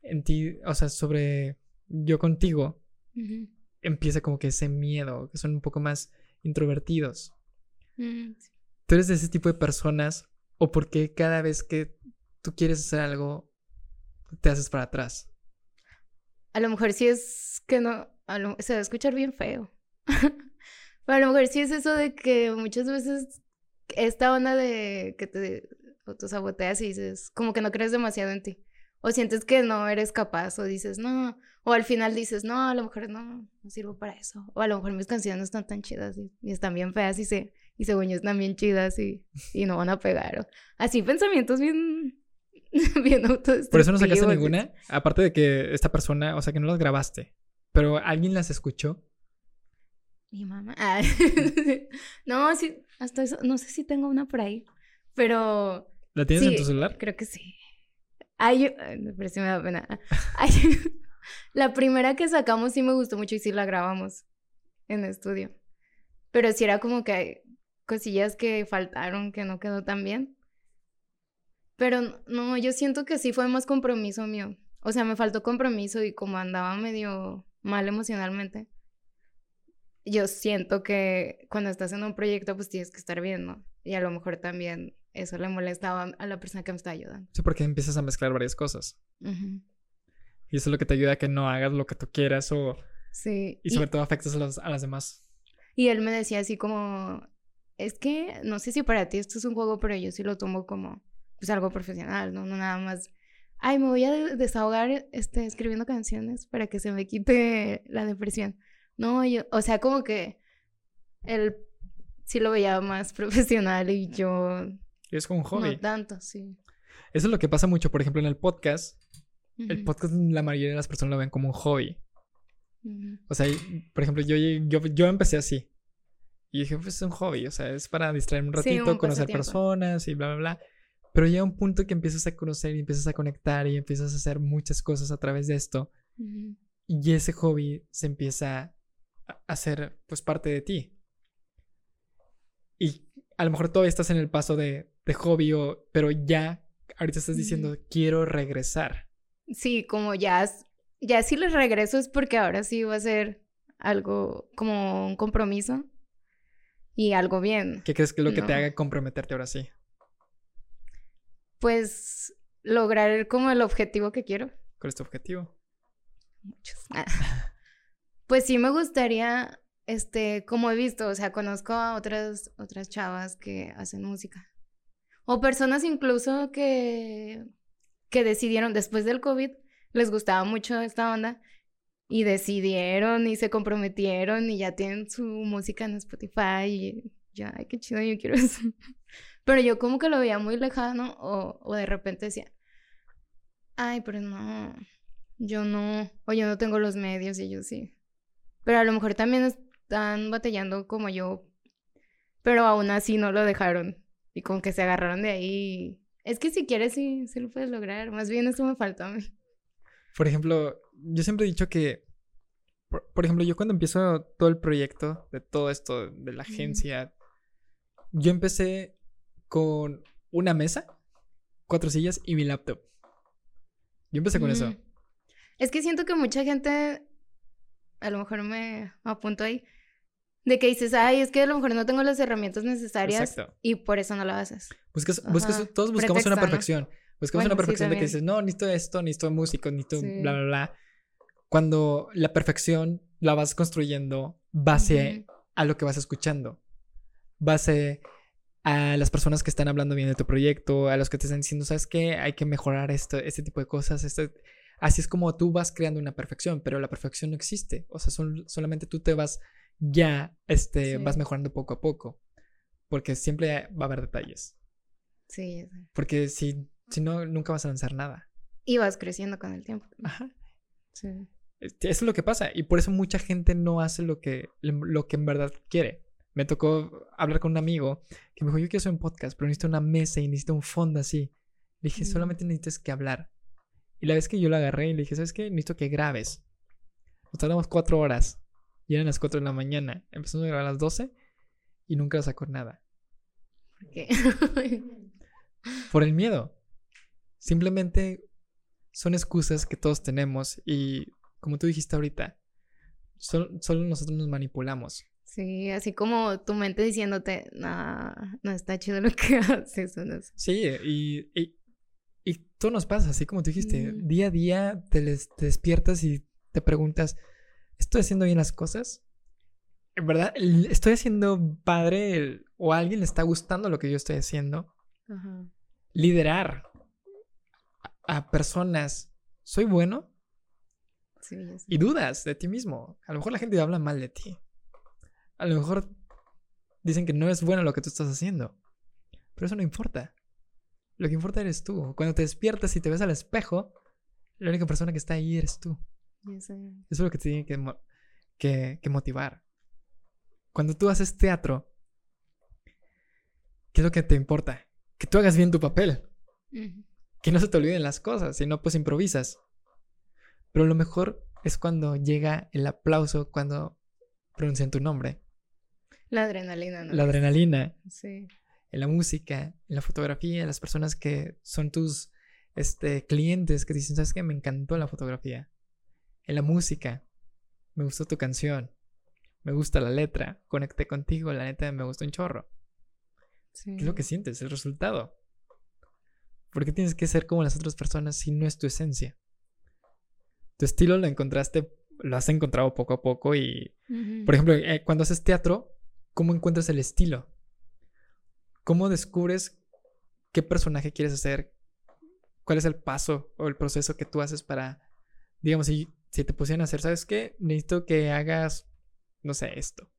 A: en ti, o sea, sobre yo contigo, empieza como que ese miedo, que son un poco más introvertidos. Mm, ¿Tú eres de ese tipo de personas o por qué cada vez que tú quieres hacer algo te haces para atrás?
B: A lo mejor sí es que no, se va a escuchar bien feo. Pero a lo mejor sí es eso de que muchas veces esta onda de que te autosaboteas y dices, como que no crees demasiado en ti. O sientes que no eres capaz, o dices, no, o al final dices, no, a lo mejor no, sirvo para eso. O a lo mejor mis canciones no están tan chidas y, están bien feas y, se, y según yo están bien chidas y, y no van a pegar. así pensamientos bien, bien autodestructivos.
A: ¿Por eso no sacaste ninguna? Aparte de que esta persona, o sea, que no las grabaste, pero alguien las escuchó.
B: Mi mamá. Ah, no, sí, hasta eso, no sé si tengo una por ahí, pero...
A: ¿La tienes en tu celular?
B: Creo que sí. Ay, pero sí me da pena. la primera que sacamos sí me gustó mucho y sí la grabamos en estudio. Pero sí era como que hay cosillas que faltaron, que no quedó tan bien. Pero no, yo siento que sí fue más compromiso mío. O sea, me faltó compromiso y como andaba medio mal emocionalmente, yo siento que cuando estás en un proyecto pues tienes que estar bien, ¿no? Y a lo mejor también eso le molestaba a la persona que me está ayudando.
A: Sí, porque empiezas a mezclar varias cosas. Y eso es lo que te ayuda a que no hagas lo que tú quieras o...
B: Sí.
A: Y sobre todo afectas a, las demás.
B: Y él me decía así como, es que no sé si para ti esto es un juego, pero yo sí lo tomo como pues algo profesional, ¿no? No nada más ay, me voy a desahogar este, escribiendo canciones para que se me quite la depresión. No, yo, o sea, como que él sí lo veía más profesional y yo...
A: Es como un hobby.
B: No tanto, sí.
A: Eso es lo que pasa mucho, por ejemplo, en el podcast. El podcast la mayoría de las personas lo ven como un hobby. O sea, por ejemplo, yo, yo, yo empecé así. Y dije, pues es un hobby, o sea, es para distraerme un ratito, conocer personas y bla, bla, bla. Pero llega un punto que empiezas a conocer y empiezas a conectar y empiezas a hacer muchas cosas a través de esto. Y ese hobby se empieza a hacer, pues, parte de ti. Y a lo mejor todavía estás en el paso de, de hobby, o, pero ya ahorita estás diciendo, quiero regresar.
B: Sí, como ya, ya si les regreso es porque ahora sí va a ser algo como un compromiso y algo bien.
A: ¿Qué crees que es lo que te haga comprometerte ahora sí?
B: Pues lograr como el objetivo que quiero.
A: ¿Cuál es tu objetivo?
B: Muchos. pues sí me gustaría, este, como he visto, o sea, conozco a otras, otras chavas que hacen música. O personas incluso que, que decidieron después del COVID, les gustaba mucho esta onda y decidieron y se comprometieron y ya tienen su música en Spotify y ya, ay, qué chido, yo quiero eso. Pero yo como que lo veía muy lejano o, o de repente decía, ay, pero no, yo no, o yo no tengo los medios y ellos sí. Pero a lo mejor también están batallando como yo, pero aún así no lo dejaron y como que se agarraron de ahí. Es que si quieres sí, sí lo puedes lograr, más bien eso me faltó a mí.
A: Por ejemplo, yo siempre he dicho que, por, ejemplo, yo cuando empiezo todo el proyecto de todo esto, de la agencia, yo empecé con una mesa, cuatro sillas y mi laptop. Yo empecé con eso.
B: Es que siento que mucha gente, a lo mejor me apunto ahí, de que dices, ay, es que a lo mejor no tengo las herramientas necesarias y por eso no lo haces.
A: Buscas, todos buscamos una perfección. Buscamos una perfección de que dices, no, necesito esto, necesito músico, necesito bla, bla, bla. Cuando la perfección la vas construyendo base a lo que vas escuchando. Base a las personas que están hablando bien de tu proyecto, a los que te están diciendo, ¿sabes qué? Hay que mejorar esto, este tipo de cosas. Este... Así es como tú vas creando una perfección, pero la perfección no existe. O sea, solamente tú te vas ya, este, vas mejorando poco a poco. Porque siempre va a haber detalles.
B: Sí.
A: Porque si si no, nunca vas a lanzar nada.
B: Y vas creciendo con el tiempo.
A: Ajá. Sí. Eso es lo que pasa. Y por eso mucha gente no hace lo que, lo que en verdad quiere. Me tocó hablar con un amigo que me dijo, yo quiero hacer un podcast, pero necesito una mesa y necesito un fondo así. Le dije, solamente necesitas que hablar. Y la vez que yo lo agarré y le dije, ¿sabes qué? Necesito que grabes. Nos tardamos cuatro horas. Y eran las cuatro de la mañana. Empezamos a grabar a las doce y nunca sacó nada.
B: ¿Por qué?
A: por el miedo. Simplemente son excusas que todos tenemos y como tú dijiste ahorita, solo, nosotros nos manipulamos.
B: Sí, así como tu mente diciéndote, no, no está chido lo que haces. No
A: Sí, y, y, todo nos pasa, así como tú dijiste, día a día te, despiertas y te preguntas, ¿estoy haciendo bien las cosas? ¿En verdad estoy haciendo padre o a alguien le está gustando lo que yo estoy haciendo? Liderar, a personas, ¿soy bueno?
B: Sí,
A: Y dudas de ti mismo. A lo mejor la gente habla mal de ti. A lo mejor dicen que no es bueno lo que tú estás haciendo. Pero eso no importa. Lo que importa eres tú. Cuando te despiertas y te ves al espejo, la única persona que está ahí eres tú. Eso es lo que te tiene que, que, motivar. Cuando tú haces teatro, ¿qué es lo que te importa? Que tú hagas bien tu papel que no se te olviden las cosas, si no, pues improvisas. Pero lo mejor es cuando llega el aplauso, cuando pronuncian tu nombre.
B: La adrenalina, ¿no?
A: La adrenalina.
B: Sí.
A: En la música, en la fotografía, en las personas que son tus este, clientes que dicen, ¿sabes qué? Me encantó la fotografía. En la música, me gustó tu canción. Me gusta la letra. Conecté contigo, la neta me gustó un chorro. Sí. ¿Qué es lo que sientes? El resultado. ¿Por qué tienes que ser como las otras personas si no es tu esencia? Tu estilo lo encontraste, lo has encontrado poco a poco y, por ejemplo, eh, cuando haces teatro, ¿cómo encuentras el estilo? ¿Cómo descubres qué personaje quieres hacer? ¿Cuál es el paso o el proceso que tú haces para, digamos, si, si te pusieran a hacer, ¿sabes qué? Necesito que hagas, no sé, esto.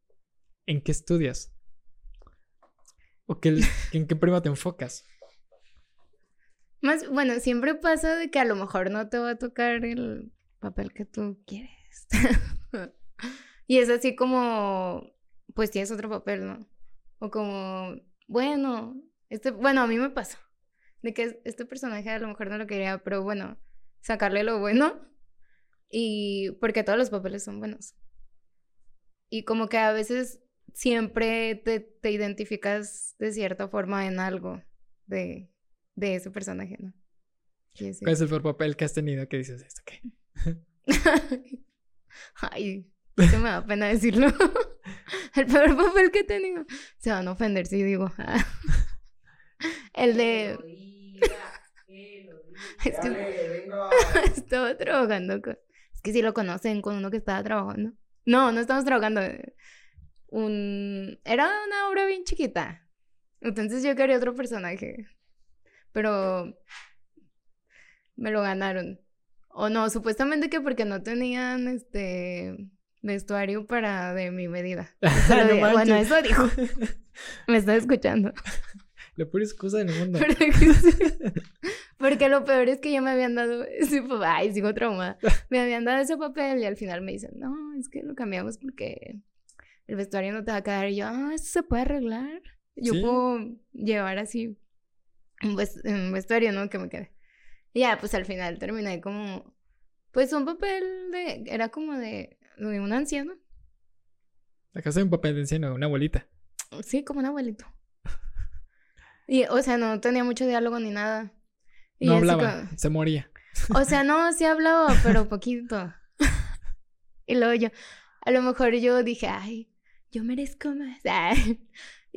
A: ¿En qué estudias? ¿O qué, en qué prima te enfocas?
B: Más, bueno, siempre pasa de que a lo mejor no te va a tocar el papel que tú quieres. y es así como, pues tienes otro papel, ¿no? O como, bueno, este, bueno, a mí me pasa. De que este personaje a lo mejor no lo quería, pero bueno, sacarle lo bueno. Y porque todos los papeles son buenos. Y como que a veces siempre te, te identificas de cierta forma en algo de, de ese personaje, ¿no?
A: ¿Cuál es el peor papel que has tenido que dices esto? ¿Qué?
B: Ay, que me da pena decirlo. el peor papel que he tenido. Se van a ofender si digo. el de. Es que estaba trabajando con. Es que si lo conocen con uno que estaba trabajando. No, no estamos trabajando. Un. Era una obra bien chiquita. Entonces yo quería otro personaje. Pero. Me lo ganaron. O no, supuestamente que porque no tenían este vestuario para de mi medida. bueno, eso dijo. Me está escuchando.
A: La peor excusa del mundo.
B: Porque lo peor es que ya me habían dado ese papel. Ay, sigo traumada. Me habían dado ese papel y al final me dicen, no, es que lo cambiamos porque el vestuario no te va a quedar. Y yo, ah, eso se puede arreglar. Yo puedo llevar así un, vestuario, ¿no? Que me quede. Y ya, pues al final terminé como, pues un papel de, era como de, de un anciano.
A: casa de un papel de anciano, una abuelita.
B: Sí, como un abuelito. Y, o sea, no tenía mucho diálogo ni nada.
A: no hablaba, se moría.
B: O sea, no, sí hablaba, pero poquito. y luego yo, a lo mejor yo dije, ay, yo merezco más.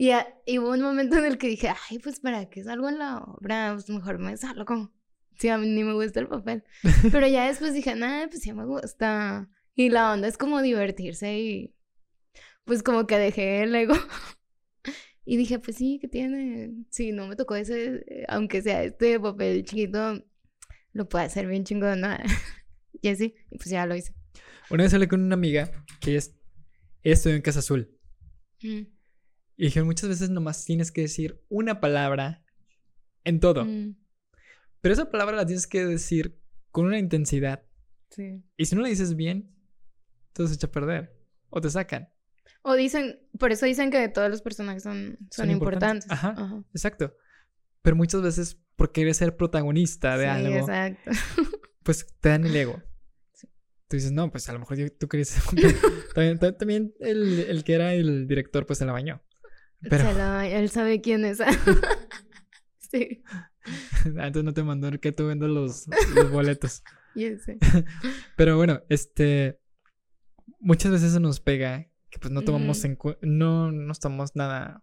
B: Y, y, hubo un momento en el que dije, ay, pues para qué salgo en la obra, pues mejor me salgo. Sí, a mí ni me gusta el papel. Pero ya después dije, nada, pues sí me gusta. Y la onda es como divertirse y pues como que dejé el ego y dije, pues sí, ¿qué tiene? Si no me tocó ese, eh, aunque sea este papel chiquito, lo puedo hacer bien chingón, ¿no? y así, y pues ya lo hice.
A: Una vez hablé con una amiga que es, estudió en Casa Azul. Mm. Y dije, muchas veces nomás tienes que decir una palabra en todo. Mm. Pero esa palabra la tienes que decir con una intensidad. Sí. Y si no la dices bien, todo se echa a perder. O te sacan.
B: O dicen, por eso dicen que todos los personajes son, son, importantes.
A: Ajá, exacto. Pero muchas veces, por querer ser protagonista de sí, algo, exacto. pues te dan el ego. Tú dices, no, pues a lo mejor tú querías también, también el, el, que era el director, pues se la bañó.
B: Pero... él sabe quién es.
A: sí. Antes no te mandó que tú vendas los, los boletos. sé. Pero bueno, este. Muchas veces se nos pega que pues no tomamos en no, no estamos nada,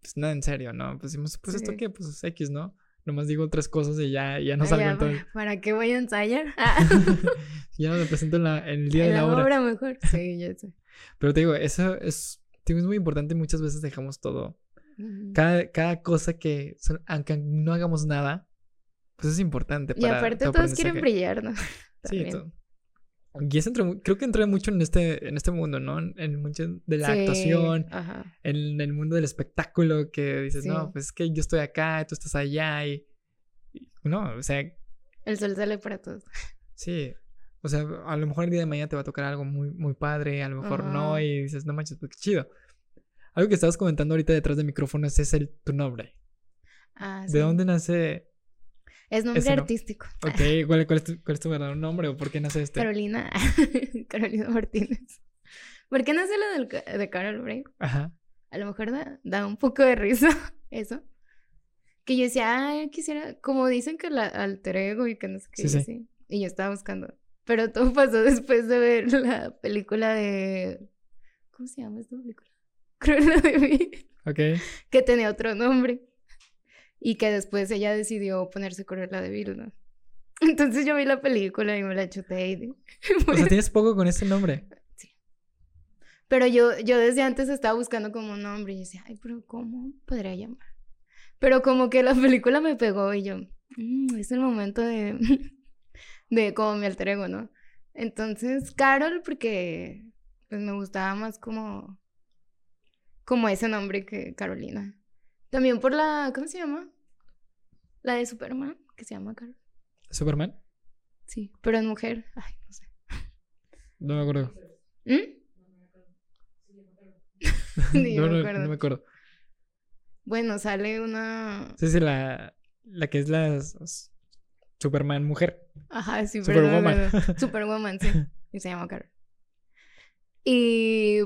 A: pues nada en serio, ¿no? Pues decimos, pues esto qué, pues es X, ¿no? Nomás digo otras cosas y ya, ya no ah, salgo todo.
B: ¿Para qué voy a ensayar?
A: ya me presento en, la, en el día de la,
B: obra. obra mejor, sí, ya sé.
A: Pero te digo, eso es, es muy importante muchas veces dejamos todo. Cada, cada cosa que, aunque no hagamos nada, pues es importante
B: para... Y aparte todos quieren brillar, ¿no?
A: sí, todo. Y es creo que entra mucho en este, en este mundo, ¿no? En mundo de la actuación, en el mundo del espectáculo, que dices, no, pues es que yo estoy acá, tú estás allá, y, no, o sea...
B: El sol sale para todos.
A: Sí, o sea, a lo mejor el día de mañana te va a tocar algo muy, muy padre, a lo mejor no, y dices, no manches, pues qué chido. Algo que estabas comentando ahorita detrás de micrófonos es el, tu nombre. Ah, ¿De dónde nace
B: es nombre artístico.
A: Ok, ¿Cuál, es tu, ¿cuál, es tu, verdadero nombre o por qué nace este?
B: Carolina. Carolina Martínez. ¿Por qué nace lo del, de Carol Break? Ajá. A lo mejor da, da, un poco de risa eso. Que yo decía, ay, quisiera, como dicen que la alter ego y que no sé qué. Sí, sí. Y yo estaba buscando. Pero todo pasó después de ver la película de. ¿Cómo se llama esta película? Cruella de mí. Ok. Que tenía otro nombre y que después ella decidió ponerse Cruella de Vil, ¿no? Entonces yo vi la película y me la chuté y...
A: O sea, tienes poco con ese nombre. Sí.
B: Pero yo, yo desde antes estaba buscando como un nombre y decía, ay, pero ¿cómo podría llamar? Pero como que la película me pegó y yo, Mm, es el momento de, de como mi alter ego, ¿no? Entonces, Carol, porque pues me gustaba más como, como ese nombre que Carolina. También por la, ¿cómo se llama? La de Superman, que se llama Carol.
A: ¿Superman?
B: Sí, pero es mujer. Ay, no sé.
A: No me acuerdo.
B: ¿Mm?
A: no, no, no, me acuerdo.
B: Bueno, sale una.
A: Sí, sí, la, la que es la Superman mujer.
B: Ajá, sí, Superwoman. Superwoman, sí. Y se llama Carol. Y.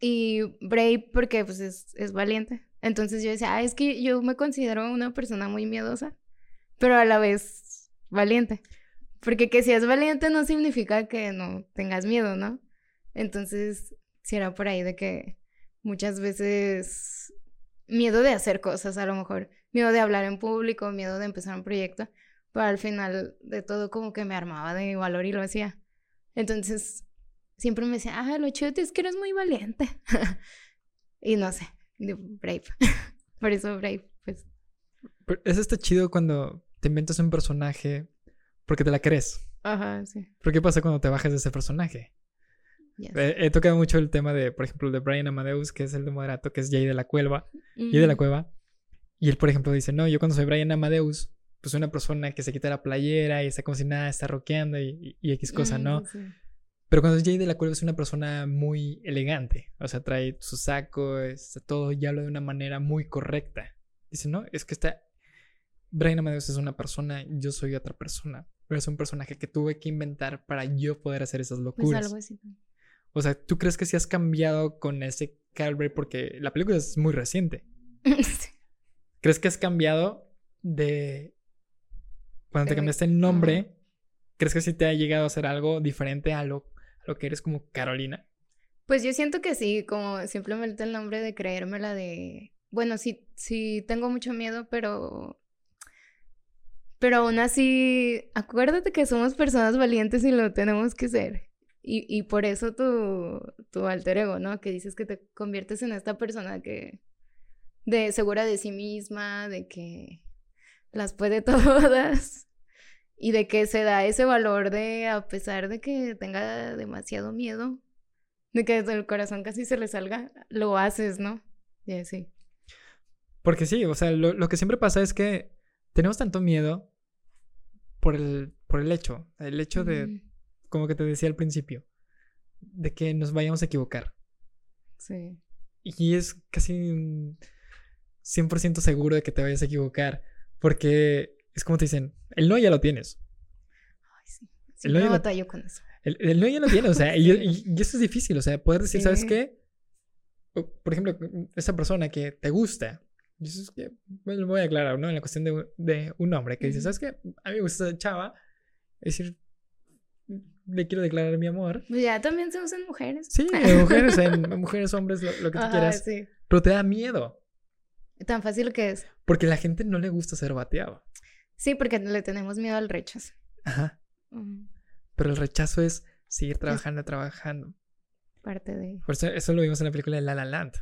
B: Y Brave, porque pues es, es valiente. Entonces yo decía, ah, es que yo me considero una persona muy miedosa, pero a la vez valiente. Porque que si es valiente no significa que no tengas miedo, ¿no? Entonces, si era por ahí de que muchas veces miedo de hacer cosas, a lo mejor, miedo de hablar en público, miedo de empezar un proyecto, pero al final de todo como que me armaba de valor y lo hacía. Entonces, siempre me decía, ah, lo chido es que eres muy valiente. y no sé, Brave. por eso Brave, pues.
A: eso está chido cuando te inventas un personaje porque te la crees.
B: Ajá, sí.
A: Pero ¿qué pasa cuando te bajas de ese personaje? He, tocado mucho el tema de, por ejemplo, de Brian Amadeus, que es el de moderato, que es Jay de la Cueva. Jay de la Cueva. Y él, por ejemplo, dice, no, yo cuando soy Brian Amadeus, pues una persona que se quita la playera y está como si nada, está rockeando y, y, X cosa, ¿no? Pero cuando es Jay de la Cueva es una persona muy elegante. O sea, trae su saco, está todo y habla de una manera muy correcta. Dice, no, es que está... Brian Amadeus es una persona, yo soy otra persona. Pero es un personaje que tuve que inventar para yo poder hacer esas pues locuras. Pues algo así. O sea, ¿tú crees que sí has cambiado con ese Calvary? Porque la película es muy reciente. ¿Crees que has cambiado de... Cuando te cambiaste el nombre, ¿crees que sí te ha llegado a hacer algo diferente a lo, lo que eres como Carolina?
B: Pues yo siento que sí, como simplemente el nombre de creérmela de... Bueno, sí, sí tengo mucho miedo, pero... Pero aún así, acuérdate que somos personas valientes y lo tenemos que ser. Y, y por eso tu, tu alter ego, ¿no? Que dices que te conviertes en esta persona que... De segura de sí misma, de que las puede todas y de que se da ese valor de, a pesar de que tenga demasiado miedo, de que desde el corazón casi se le salga, lo haces, ¿no? Y sí.
A: Porque sí, o sea, lo, lo, que siempre pasa es que tenemos tanto miedo por el, por el hecho, el hecho de, como que te decía al principio, de que nos vayamos a equivocar.
B: Sí.
A: Y es casi 100% seguro de que te vayas a equivocar, porque es como te dicen, el no ya lo tienes.
B: Ay, sí. el no ya batallo con eso.
A: El, no ya lo tienes, o sea, y, eso es difícil, o sea, poder decir, ¿sabes qué? Por ejemplo, esa persona que te gusta, y eso es que, lo voy a aclarar, ¿no? En la cuestión de, de un hombre que dice, ¿sabes qué? A mí me gusta esa chava, es decir, le quiero declarar mi amor.
B: Pues ya también se usan mujeres.
A: Sí, mujeres, en mujeres, hombres, lo, que tú quieras. Pero te da miedo.
B: Tan fácil que es.
A: Porque la gente no le gusta ser bateado.
B: Sí, porque le tenemos miedo al rechazo.
A: Ajá. Pero el rechazo es seguir trabajando, trabajando.
B: Parte de.
A: Por eso, eso lo vimos en la película de La La Land.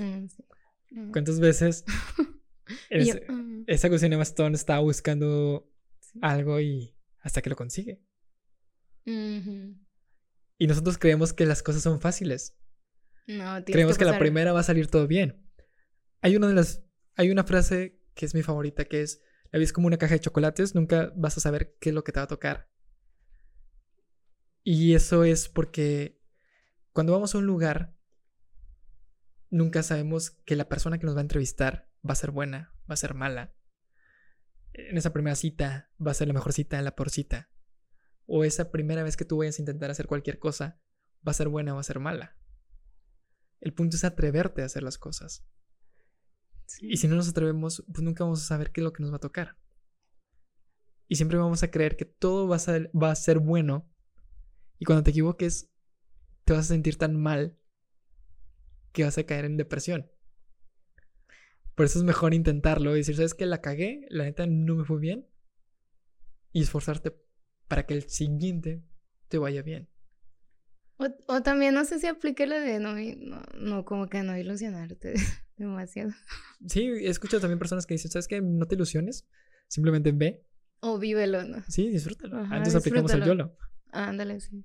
A: Mm, sí. Mm. ¿Cuántas veces mm. esa cuestión de Stone estaba buscando algo y hasta que lo consigue? Y nosotros creemos que las cosas son fáciles.
B: No,
A: Creemos que, la primera va a salir todo bien. Hay una de las. Hay una frase que es mi favorita que es. Ves como una caja de chocolates, nunca vas a saber qué es lo que te va a tocar. Y eso es porque cuando vamos a un lugar, nunca sabemos que la persona que nos va a entrevistar va a ser buena, va a ser mala. En esa primera cita va a ser la mejor cita, la peor cita o esa primera vez que tú vayas a intentar hacer cualquier cosa va a ser buena o va a ser mala. El punto es atreverte a hacer las cosas. Y si no nos atrevemos, pues nunca vamos a saber qué es lo que nos va a tocar. Y siempre vamos a creer que todo va a ser, va a ser bueno. Y cuando te equivoques, te vas a sentir tan mal que vas a caer en depresión. Por eso es mejor intentarlo y decir, ¿sabes qué? La cagué, la neta no me fue bien. Y esforzarte para que el siguiente te vaya bien.
B: O, también no sé si aplique lo de no, no, como que no ilusionarte. demasiado.
A: Sí, he escuchado también personas que dicen, ¿sabes qué? No te ilusiones, simplemente ve.
B: O vívelo, ¿no?
A: Sí, disfrútalo. Antes aplicamos el YOLO.
B: Ándale, sí.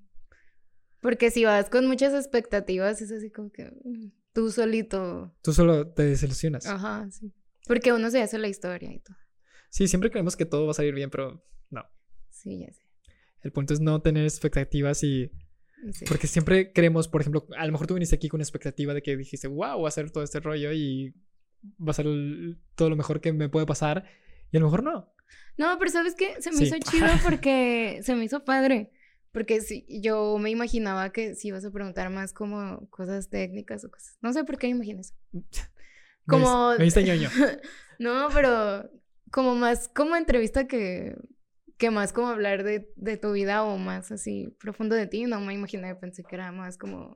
B: Porque si vas con muchas expectativas, es así como que mm, tú solito.
A: Tú solo te desilusionas.
B: Ajá, sí. Porque uno se hace la historia y todo.
A: Sí, siempre creemos que todo va a salir bien, pero no.
B: Sí, ya sé.
A: El punto es no tener expectativas y... Porque siempre creemos, por ejemplo, a lo mejor tú viniste aquí con una expectativa de que dijiste, wow, voy a hacer todo este rollo y va a ser todo lo mejor que me puede pasar. Y a lo mejor no.
B: No, pero ¿sabes qué? Se me hizo chido porque se me hizo padre. Porque sí, yo me imaginaba que si ibas a preguntar más como cosas técnicas o cosas. No sé por qué me imaginé eso.
A: Como. Me viste ñoño.
B: no, pero como más como entrevista que que más como hablar de, de, tu vida o más así profundo de ti. No me imaginé, pensé que era más como,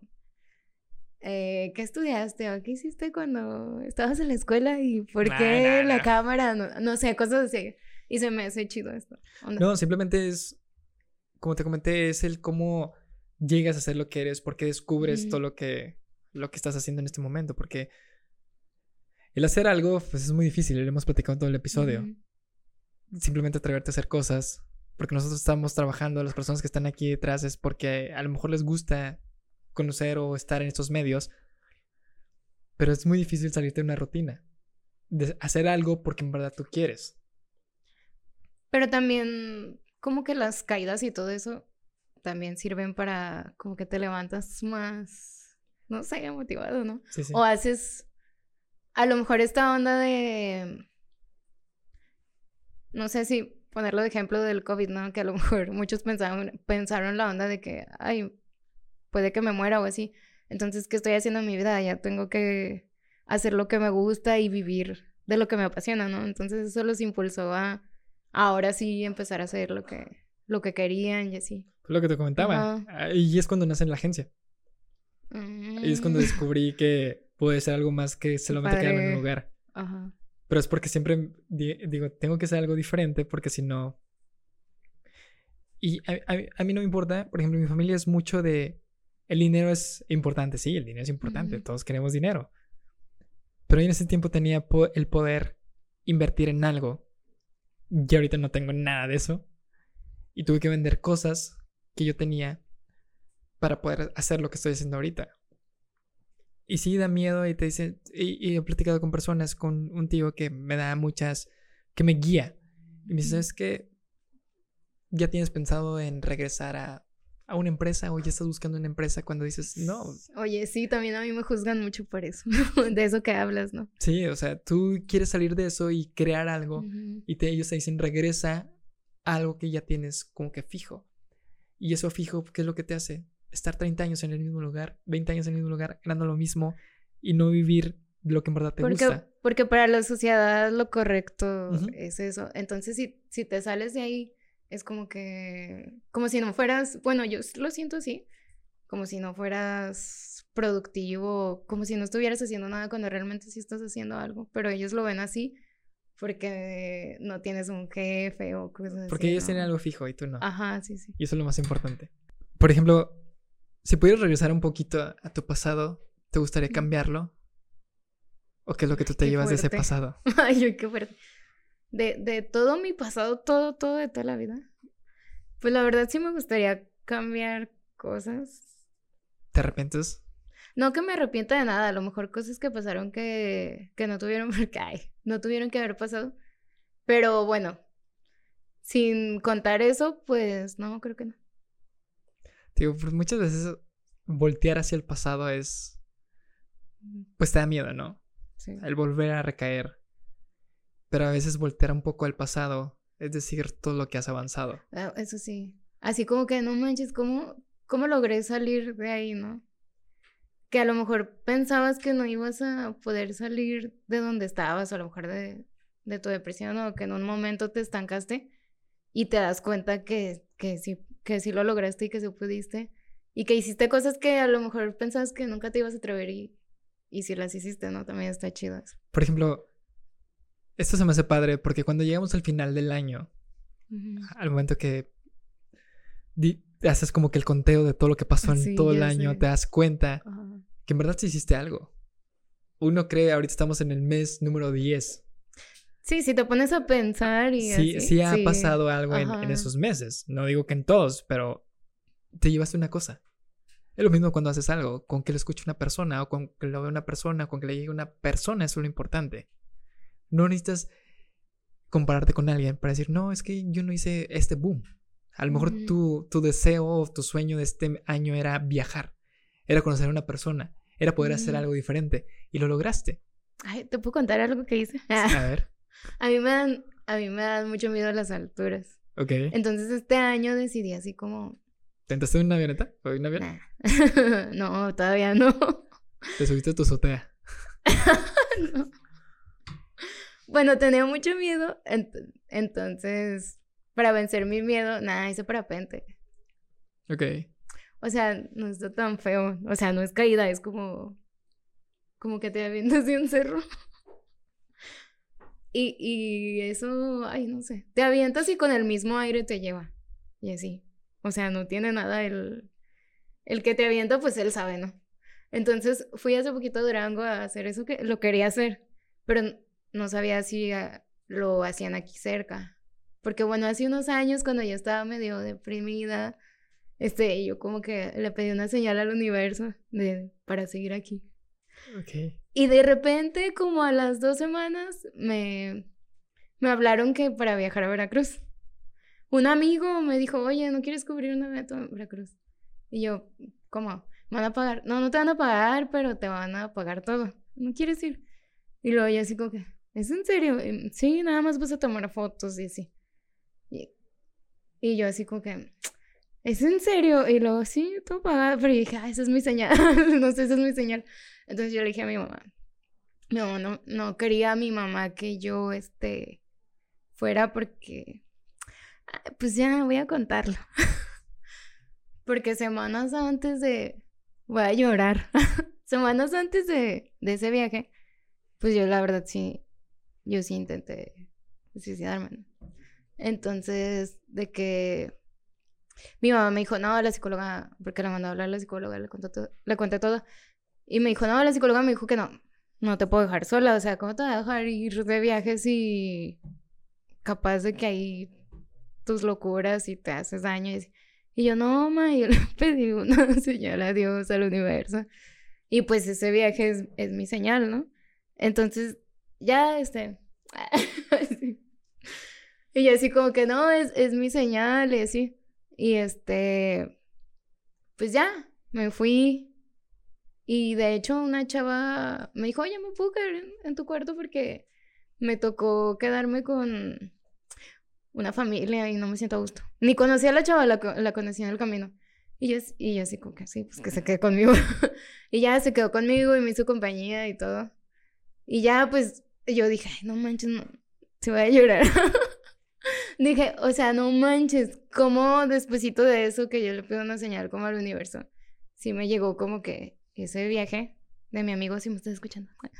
B: eh, ¿qué estudiaste o qué hiciste cuando estabas en la escuela y por qué la cámara? No, sé, cosas así. Y se me hace chido esto.
A: No, simplemente es, como te comenté, es el cómo llegas a ser lo que eres, porque descubres todo lo que, lo que estás haciendo en este momento, porque el hacer algo pues es muy difícil, lo hemos platicado en todo el episodio simplemente atreverte a hacer cosas. Porque nosotros estamos trabajando, las personas que están aquí detrás es porque a lo mejor les gusta conocer o estar en estos medios. Pero es muy difícil salirte de una rutina. De hacer algo porque en verdad tú quieres.
B: Pero también como que las caídas y todo eso también sirven para como que te levantas más, no sé, motivado, ¿no? Sí, sí. O haces a lo mejor esta onda de no sé si ponerlo de ejemplo del COVID, ¿no? Que a lo mejor muchos pensaron, pensaron la onda de que, ay, puede que me muera o así. Entonces, ¿qué estoy haciendo en mi vida? Ya tengo que hacer lo que me gusta y vivir de lo que me apasiona, ¿no? Entonces eso los impulsó a ahora sí empezar a hacer lo que, lo que querían y así.
A: Lo que te comentaba. Y es cuando nace en la agencia. Y es cuando mm. descubrí que puede ser algo más que solamente quedarme en un lugar. Ajá. Pero es porque siempre digo, tengo que hacer algo diferente porque si no... Y a, mí no me importa, por ejemplo, mi familia es mucho de... El dinero es importante, sí, el dinero es importante, todos queremos dinero. Pero yo en ese tiempo tenía el poder invertir en algo. Y ahorita no tengo nada de eso. Y tuve que vender cosas que yo tenía para poder hacer lo que estoy haciendo ahorita. Y sí da miedo y te dice, y, he platicado con personas, con un tío que me da muchas, que me guía. Y me dice, es que ya tienes pensado en regresar a, a una empresa o ya estás buscando una empresa cuando dices, no.
B: Oye, sí, también a mí me juzgan mucho por eso, de eso que hablas, ¿no?
A: Sí, o sea, tú quieres salir de eso y crear algo y te, ellos te dicen, regresa a algo que ya tienes como que fijo. Y eso fijo, ¿qué es lo que te hace? Estar 30 años en el mismo lugar, 20 años en el mismo lugar, ganando lo mismo y no vivir lo que en verdad te gusta.
B: Porque para la sociedad lo correcto es eso. Entonces, si, si te sales de ahí, es como que, como si no fueras, bueno, yo lo siento así, como si no fueras productivo, como si no estuvieras haciendo nada cuando realmente sí estás haciendo algo, pero ellos lo ven así porque no tienes un jefe o cosas así.
A: Porque ellos tienen algo fijo y tú no.
B: Ajá, sí, sí.
A: Y eso es lo más importante. Por ejemplo, si pudieras regresar un poquito a, tu pasado, ¿te gustaría cambiarlo? ¿O qué es lo que tú te llevas de ese pasado?
B: Ay, qué fuerte. De, de todo mi pasado, todo, todo de toda la vida. Pues la verdad sí me gustaría cambiar cosas.
A: ¿Te arrepientes?
B: No que me arrepienta de nada, a lo mejor cosas que pasaron que, que no tuvieron porque, ay, no tuvieron que haber pasado. Pero bueno, sin contar eso, pues no, creo que no.
A: Digo, pues muchas veces voltear hacia el pasado es. Pues te da miedo, ¿no? Sí. El volver a recaer. Pero a veces voltear un poco al pasado es decir todo lo que has avanzado.
B: Ah, eso sí. Así como que no manches, ¿cómo, ¿cómo logré salir de ahí, no? Que a lo mejor pensabas que no ibas a poder salir de donde estabas, o a lo mejor de, de tu depresión, o que en un momento te estancaste y te das cuenta que, que sí que sí lo lograste y que sí pudiste. Y que hiciste cosas que a lo mejor pensabas que nunca te ibas a atrever y, y si las hiciste, ¿no? También está chido
A: Por ejemplo, esto se me hace padre porque cuando llegamos al final del año, al momento que haces como que el conteo de todo lo que pasó en todo el año, te das cuenta que en verdad sí hiciste algo. uno cree, ahorita estamos en el mes número 10.
B: Sí, si te pones a pensar y
A: sí,
B: así,
A: sí ha pasado algo en, en, esos meses. No digo que en todos, pero te llevaste una cosa. Es lo mismo cuando haces algo, con que lo escuche una persona o con que lo vea una persona, con que le llegue una persona, eso es lo importante. No necesitas compararte con alguien para decir, no, es que yo no hice este boom. A lo mejor tu, tu, deseo o tu sueño de este año era viajar, era conocer a una persona, era poder hacer algo diferente y lo lograste.
B: Ay, ¿te puedo contar algo que hice? a ver. A mí me dan, a mí me dan mucho miedo las alturas. Ok. Entonces este año decidí así como...
A: ¿Tentaste una avioneta? ¿O un avión?
B: no, todavía no.
A: ¿Te subiste a tu azotea? no.
B: Bueno, tenía mucho miedo, entonces, para vencer mi miedo, nada, hice parapente. Ok. O sea, no está tan feo. O sea, no es caída, es como. Como que te avientas de un cerro. Y, y eso, ay, no sé. Te avientas y con el mismo aire te lleva. Y así. O sea, no tiene nada el. El que te avienta, pues él sabe, ¿no? Entonces fui hace poquito a Durango a hacer eso que lo quería hacer. Pero no sabía si ah, lo hacían aquí cerca. Porque bueno, hace unos años cuando yo estaba medio deprimida, este, yo como que le pedí una señal al universo de, para seguir aquí. Okay. Y de repente, como a las dos semanas, me, me hablaron que para viajar a Veracruz. Un amigo me dijo, oye, ¿no quieres cubrir un evento en Veracruz? Y yo, ¿cómo? ¿Me van a pagar? No, no te van a pagar, pero te van a pagar todo. ¿No quieres ir? Y luego yo así como que, ¿es en serio? Sí, nada más vas a tomar fotos y así. Y, yo así como que, ¿es en serio? Y luego, sí, todo pagado. Pero dije, ah, esa es mi señal. no sé, esa es mi señal. Entonces yo le dije a mi mamá. No, no, no quería a mi mamá que yo, este, fuera porque, pues ya voy a contarlo. porque semanas antes de, voy a llorar. semanas antes de, de ese viaje, pues yo la verdad sí yo sí intenté suicidarme. Entonces, de que mi mamá me dijo, no, la psicóloga, porque la mandó a hablar la psicóloga, le, contó todo, le conté todo. Y me dijo, no, la psicóloga me dijo que no, no te puedo dejar sola. O sea, ¿cómo te voy a dejar ir de viajes y capaz de que hay tus locuras y te haces daño? Y, yo, no, mamá, yo le pedí una señal a Dios, al universo. Y pues ese viaje es, es mi señal, ¿no? Entonces, ya, este, y así como que no, es, es mi señal y así. Y este, pues ya, me fui. Y de hecho una chava me dijo, oye, ¿me puedo quedar en, tu cuarto? Porque me tocó quedarme con una familia y no me siento a gusto. Ni conocí a la chava, la, la conocí en el camino. Y yo, y yo así como que sí, pues que se quede conmigo. y ya se quedó conmigo y me hizo compañía y todo. Y ya pues yo dije, no manches, no, se voy a llorar. dije, o sea, no manches, como despuesito de eso que yo le pido una señal como al universo, sí me llegó como que ese viaje de mi amigo, si me estás escuchando.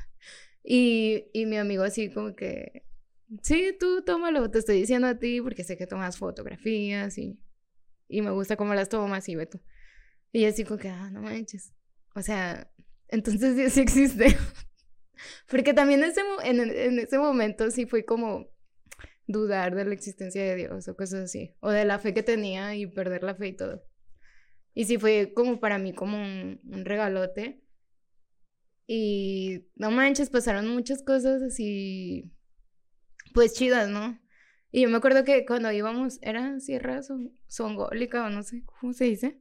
B: Y, y mi amigo así como que, sí, tú tómalo, te estoy diciendo a ti porque sé que tomas fotografías y, y me gusta cómo las tomas y ve tú. Y así como que, ah, no manches. O sea, entonces sí existe. Porque también en ese, en, ese momento sí fue como dudar de la existencia de Dios o cosas así, o de la fe que tenía y perder la fe y todo. Y sí fue como para mí como un, regalote. Y no manches, pasaron muchas cosas así, pues chidas, ¿no? Y yo me acuerdo que cuando íbamos, era Sierra Songólica o no sé cómo se dice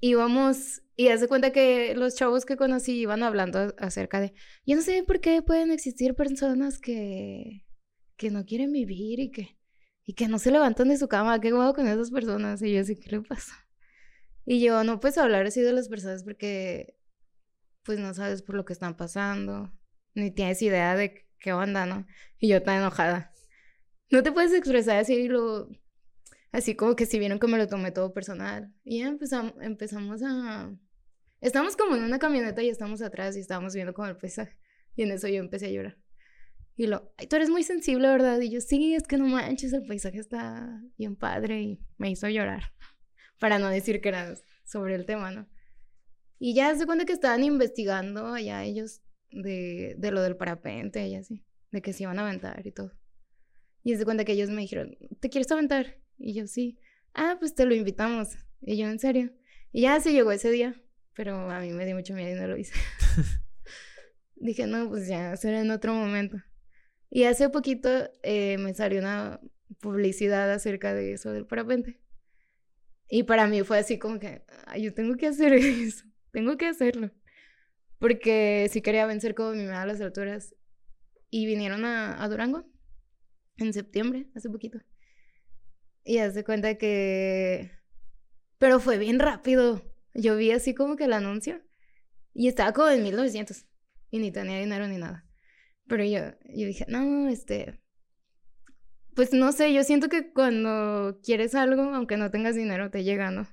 B: íbamos y hace cuenta que los chavos que conocí iban hablando acerca de, yo no sé por qué pueden existir personas que, que no quieren vivir y que, y que no se levantan de su cama, qué guapo con esas personas. Y yo así, ¿qué le pasa? Y yo, no puedes hablar así de las personas porque, pues no sabes por lo que están pasando, ni tienes idea de qué onda, ¿no? Y yo tan enojada. No te puedes expresar así lo así como que si vieron que me lo tomé todo personal. Y ya empezamos, empezamos a... Estamos como en una camioneta y estamos atrás y estábamos viendo como el paisaje. Y en eso yo empecé a llorar. Y lo, ay, tú eres muy sensible, ¿verdad? Y yo, sí, es que no manches, el paisaje está bien padre y me hizo llorar. Para no decir que era sobre el tema, ¿no? Y ya se cuenta que estaban investigando allá ellos de, de lo del parapente y así, de que se iban a aventar y todo. Y se cuenta que ellos me dijeron, ¿te quieres aventar? Y yo, sí. Ah, pues te lo invitamos. Y yo, ¿en serio? Y ya se llegó ese día, pero a mí me dio mucho miedo y no lo hice. Dije, no, pues ya, será en otro momento. Y hace poquito eh, me salió una publicidad acerca de eso del parapente. Y para mí fue así como que, yo tengo que hacer eso, tengo que hacerlo. Porque sí quería vencer como mi miedo a las alturas. Y vinieron a, a Durango en septiembre, hace poquito. Y hace cuenta que... Pero fue bien rápido. Yo vi así como que el anuncio. Y estaba como en 1900. Y ni tenía dinero ni nada. Pero yo, yo dije, no, este... Pues no sé, yo siento que cuando quieres algo, aunque no tengas dinero, te llega, ¿no?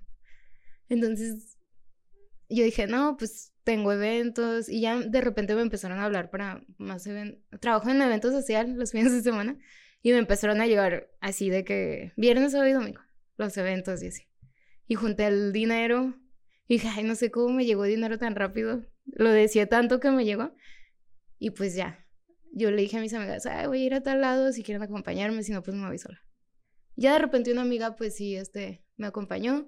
B: Entonces, yo dije, no, pues tengo eventos. Y ya de repente me empezaron a hablar para más eventos. Trabajo en eventos social los fines de semana. Y me empezaron a llegar así de que viernes, sábado y domingo, los eventos y así. Y junté el dinero. Y dije, ay, no sé cómo me llegó dinero tan rápido. Lo decía tanto que me llegó. Y pues ya. Yo le dije a mis amigas, ay, voy a ir a tal lado si quieren acompañarme, si no, pues me voy sola. Ya de repente una amiga, pues sí, este, me acompañó.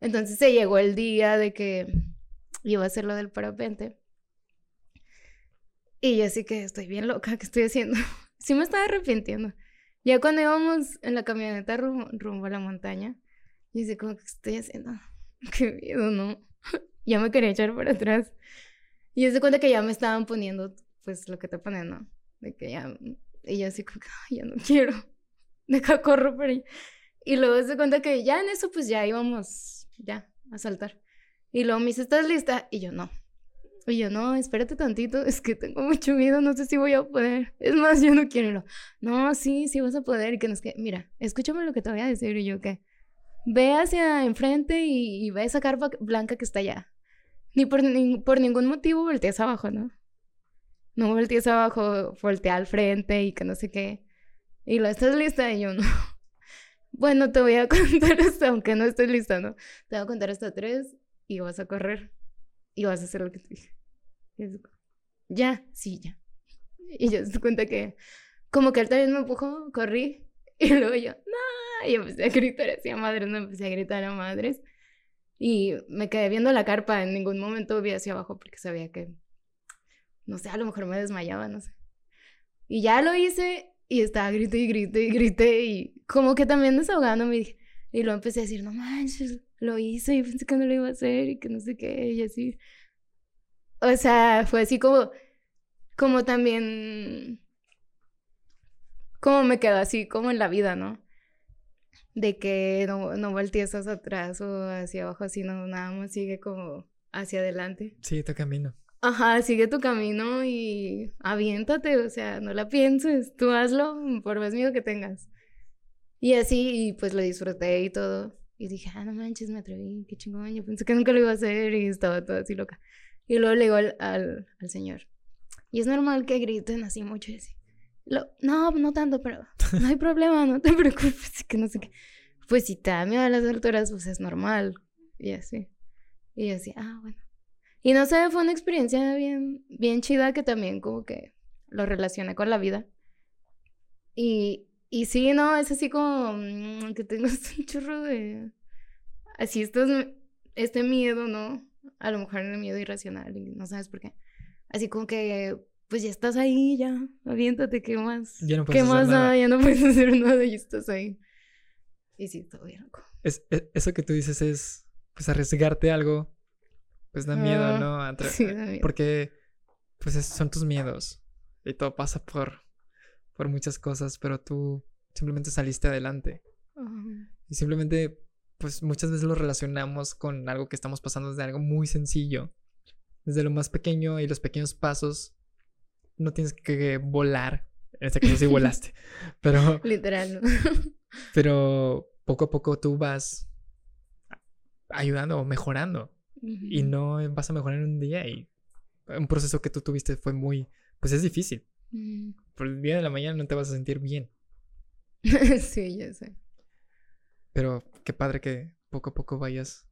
B: Entonces se llegó el día de que iba a hacer lo del parapente. Y yo así que estoy bien loca, ¿qué estoy haciendo? sí me estaba arrepintiendo. Ya cuando íbamos en la camioneta rumbo, a la montaña, yo decía, como que estoy haciendo? Qué miedo, ¿no? ya me quería echar para atrás. Y yo se cuenta que ya me estaban poniendo, pues, lo que te ponen, ¿no? De que ya, y yo así como que, ya no quiero. Deja, corro por ahí. Y luego se cuenta que ya en eso, pues, ya íbamos, ya, a saltar. Y luego me dice, ¿estás lista? Y yo, no. Y yo, no, espérate tantito, es que tengo mucho miedo, no sé si voy a poder. Es más, yo no quiero. No, sí, sí vas a poder. Y que nos que, mira, escúchame lo que te voy a decir. Y yo, ¿qué? Ve hacia enfrente y, ve esa carpa blanca que está allá. Ni por, ni por ningún motivo volteas abajo, ¿no? No voltees abajo, voltea al frente y que no sé qué. Y lo estás lista y yo no. Bueno, te voy a contar hasta, aunque no estoy lista, ¿no? Te voy a contar hasta tres y vas a correr y vas a hacer lo que te dije. ya, sí, ya. Y yo se cuenta que como que él también me empujó, corrí y luego yo, no, y empecé a gritar así a madres, no empecé a gritar a madres. Y me quedé viendo la carpa, en ningún momento vi hacia abajo porque sabía que, no sé, a lo mejor me desmayaba, no sé. Y ya lo hice y estaba grité y grité y grité y como que también desahogándome y luego empecé a decir, no manches, lo hice y pensé que no lo iba a hacer y que no sé qué, y así. O sea, fue así como, como también, como me quedó así, como en la vida, ¿no? De que no, no voltees hacia atrás o hacia abajo, sino nada más sigue como hacia adelante.
A: Sigue tu camino.
B: Ajá, sigue tu camino y aviéntate, o sea, no la pienses, tú hazlo por más miedo que tengas. Y así, y pues lo disfruté y todo. Y dije, ah, no manches, me atreví, qué chingón. Yo pensé que nunca lo iba a hacer y estaba todo así loca. Y luego le digo al, al, señor, y es normal que griten así mucho y así. Lo, no, no tanto, pero no hay problema, no te preocupes, que no sé qué. Pues si te da miedo a las alturas, pues es normal. Y así. Y yo así, ah, bueno. Y no sé, fue una experiencia bien, bien chida que también como que lo relacioné con la vida. Y, y sí, no, es así como mm, que tengo un chorro de... Así, esto este miedo, ¿no? A lo mejor el miedo irracional y no sabes por qué. Así como que, pues ya estás ahí, ya, aviéntate, ¿qué más? Ya no puedes ¿Qué más? Nada. ya no puedes hacer nada y estás ahí. Y sí, todo bien.
A: Es, es, eso que tú dices es, pues arriesgarte algo, pues da miedo, ah, ¿no? sí, da miedo. Porque, pues son tus miedos y todo pasa por por muchas cosas, pero tú simplemente saliste adelante. Y simplemente, pues muchas veces lo relacionamos con algo que estamos pasando desde algo muy sencillo. Desde lo más pequeño y los pequeños pasos, no tienes que volar. En este caso sí volaste, pero...
B: Literal,
A: pero poco a poco tú vas ayudando o mejorando. Y no vas a mejorar en un día y un proceso que tú tuviste fue muy, pues es difícil. Por el día de la mañana no te vas a sentir bien.
B: sí, ya sé.
A: Pero qué padre que poco a poco vayas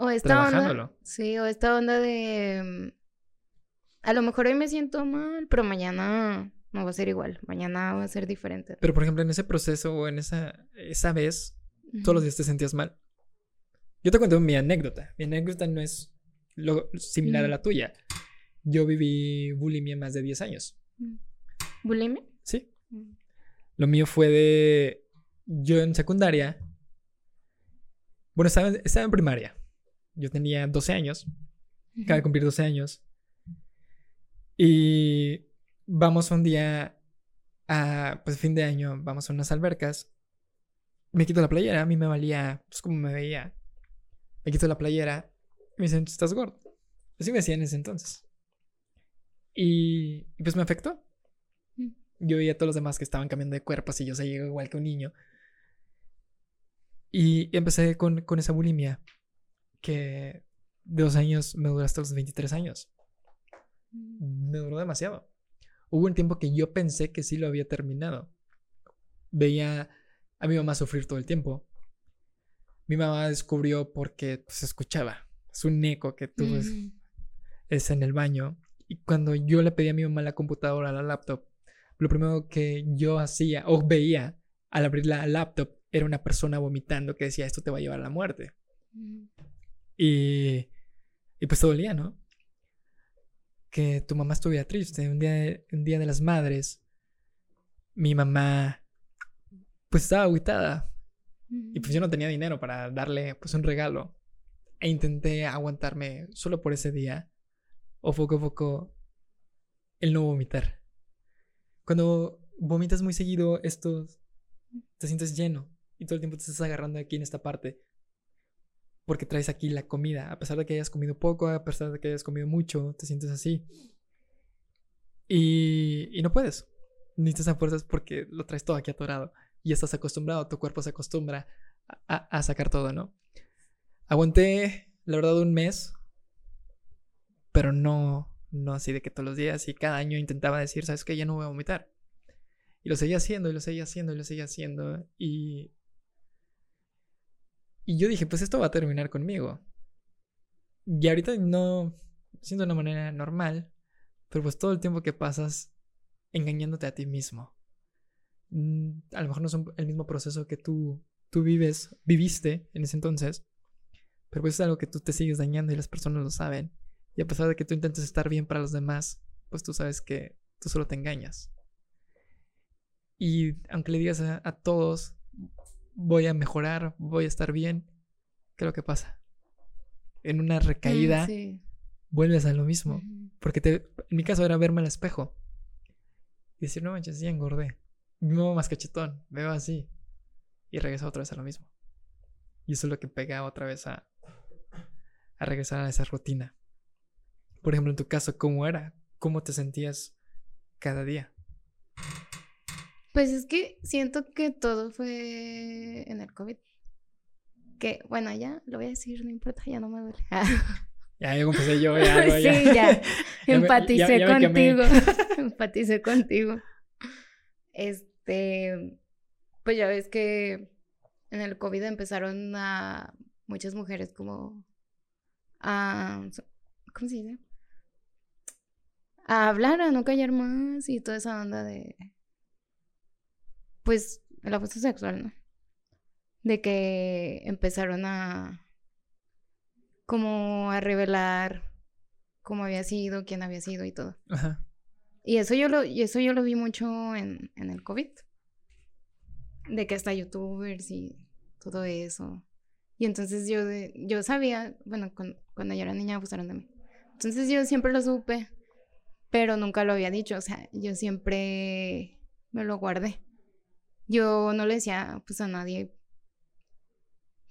B: o esta trabajándolo. Onda, sí, o esta onda de... a lo mejor hoy me siento mal, pero mañana no va a ser igual, mañana va a ser diferente.
A: Pero por ejemplo, en ese proceso o en esa, esa vez, todos los días te sentías mal. Yo te cuento mi anécdota. Mi anécdota no es lo, similar a la tuya. Yo viví bulimia más de 10 años.
B: ¿Bulimia?
A: Sí. Lo mío fue de... Yo en secundaria... Bueno, estaba, estaba en primaria. Yo tenía 12 años. Acaba de cumplir 12 años. Y vamos un día a, pues fin de año, vamos a unas albercas. Me quito la playera, a mí me valía, pues como me veía. Me quito la playera y me dicen, estás gordo. Así me decían en ese entonces. Y, pues me afectó. Mm. Yo veía a todos los demás que estaban cambiando de cuerpo, así yo seguía igual que un niño. Y empecé con, con esa bulimia que de dos años me duró hasta los 23 años. Mm. Me duró demasiado. Hubo un tiempo que yo pensé que sí lo había terminado. Veía a mi mamá sufrir todo el tiempo. Mi mamá descubrió porque se pues, escuchaba. Es un eco que tú mm. es en el baño. Y cuando yo le pedí a mi mamá la computadora, la laptop, lo primero que yo hacía o veía al abrir la laptop era una persona vomitando que decía esto te va a llevar a la muerte. Mm. Y, y pues todo dolía, ¿no? Que tu mamá estuviera triste. Un día, un día de las madres, mi mamá pues estaba aguitada. Y pues yo no tenía dinero para darle pues un regalo. E intenté aguantarme solo por ese día. O poco a poco el no vomitar. Cuando vomitas muy seguido, esto te sientes lleno. Y todo el tiempo te estás agarrando aquí en esta parte porque traes aquí la comida. A pesar de que hayas comido poco, a pesar de que hayas comido mucho, te sientes así. Y, y no puedes. Necesitas a fuerzas porque lo traes todo aquí atorado. Y estás acostumbrado, tu cuerpo se acostumbra a, sacar todo, ¿no? Aguanté, la verdad, un mes. Pero no, no así de que todos los días. Y cada año intentaba decir, ¿sabes qué? Ya no voy a vomitar. Y lo seguía haciendo, y lo seguía haciendo, y lo seguía haciendo. Y y yo dije, pues esto va a terminar conmigo. Y ahorita no siento de una manera normal, pero pues todo el tiempo que pasas engañándote a ti mismo. Mm, a lo mejor no es el mismo proceso que tú, tú vives, viviste en ese entonces, pero pues es algo que tú te sigues dañando y las personas lo saben. Y a pesar de que tú intentes estar bien para los demás, pues tú sabes que tú solo te engañas. Y aunque le digas a, a todos, voy a mejorar, voy a estar bien. ¿Qué es lo que pasa? En una recaída vuelves a lo mismo. Porque te, en mi caso era verme al espejo y decir, no manches, ya engordé. Me veo más cachetón, me veo así. Y regreso otra vez a lo mismo. Y eso es lo que pega otra vez a, a regresar a esa rutina. Por ejemplo, en tu caso, ¿cómo era? ¿Cómo te sentías cada día?
B: Pues es que siento que todo fue en el COVID. Que, bueno, ya lo voy a decir, no importa, ya no me duele.
A: ya, empecé yo, ya,
B: ya. Sí, ya. Empaticé contigo. Empaticé contigo. Este, pues ya ves que en el COVID empezaron a muchas mujeres como a, ¿cómo se dice? A hablar, a no callar más y toda esa onda de pues, el abuso sexual, ¿no? De que empezaron a, como a revelar cómo había sido, quién había sido y todo. Ajá. Y eso yo lo, y eso yo lo vi mucho en, en el COVID. De que hasta youtubers y todo eso. Y entonces yo, yo sabía, bueno, cuando, cuando, yo era niña abusaron de mí. Entonces yo siempre lo supe, pero nunca lo había dicho. O sea, yo siempre me lo guardé. Yo no le decía pues a nadie.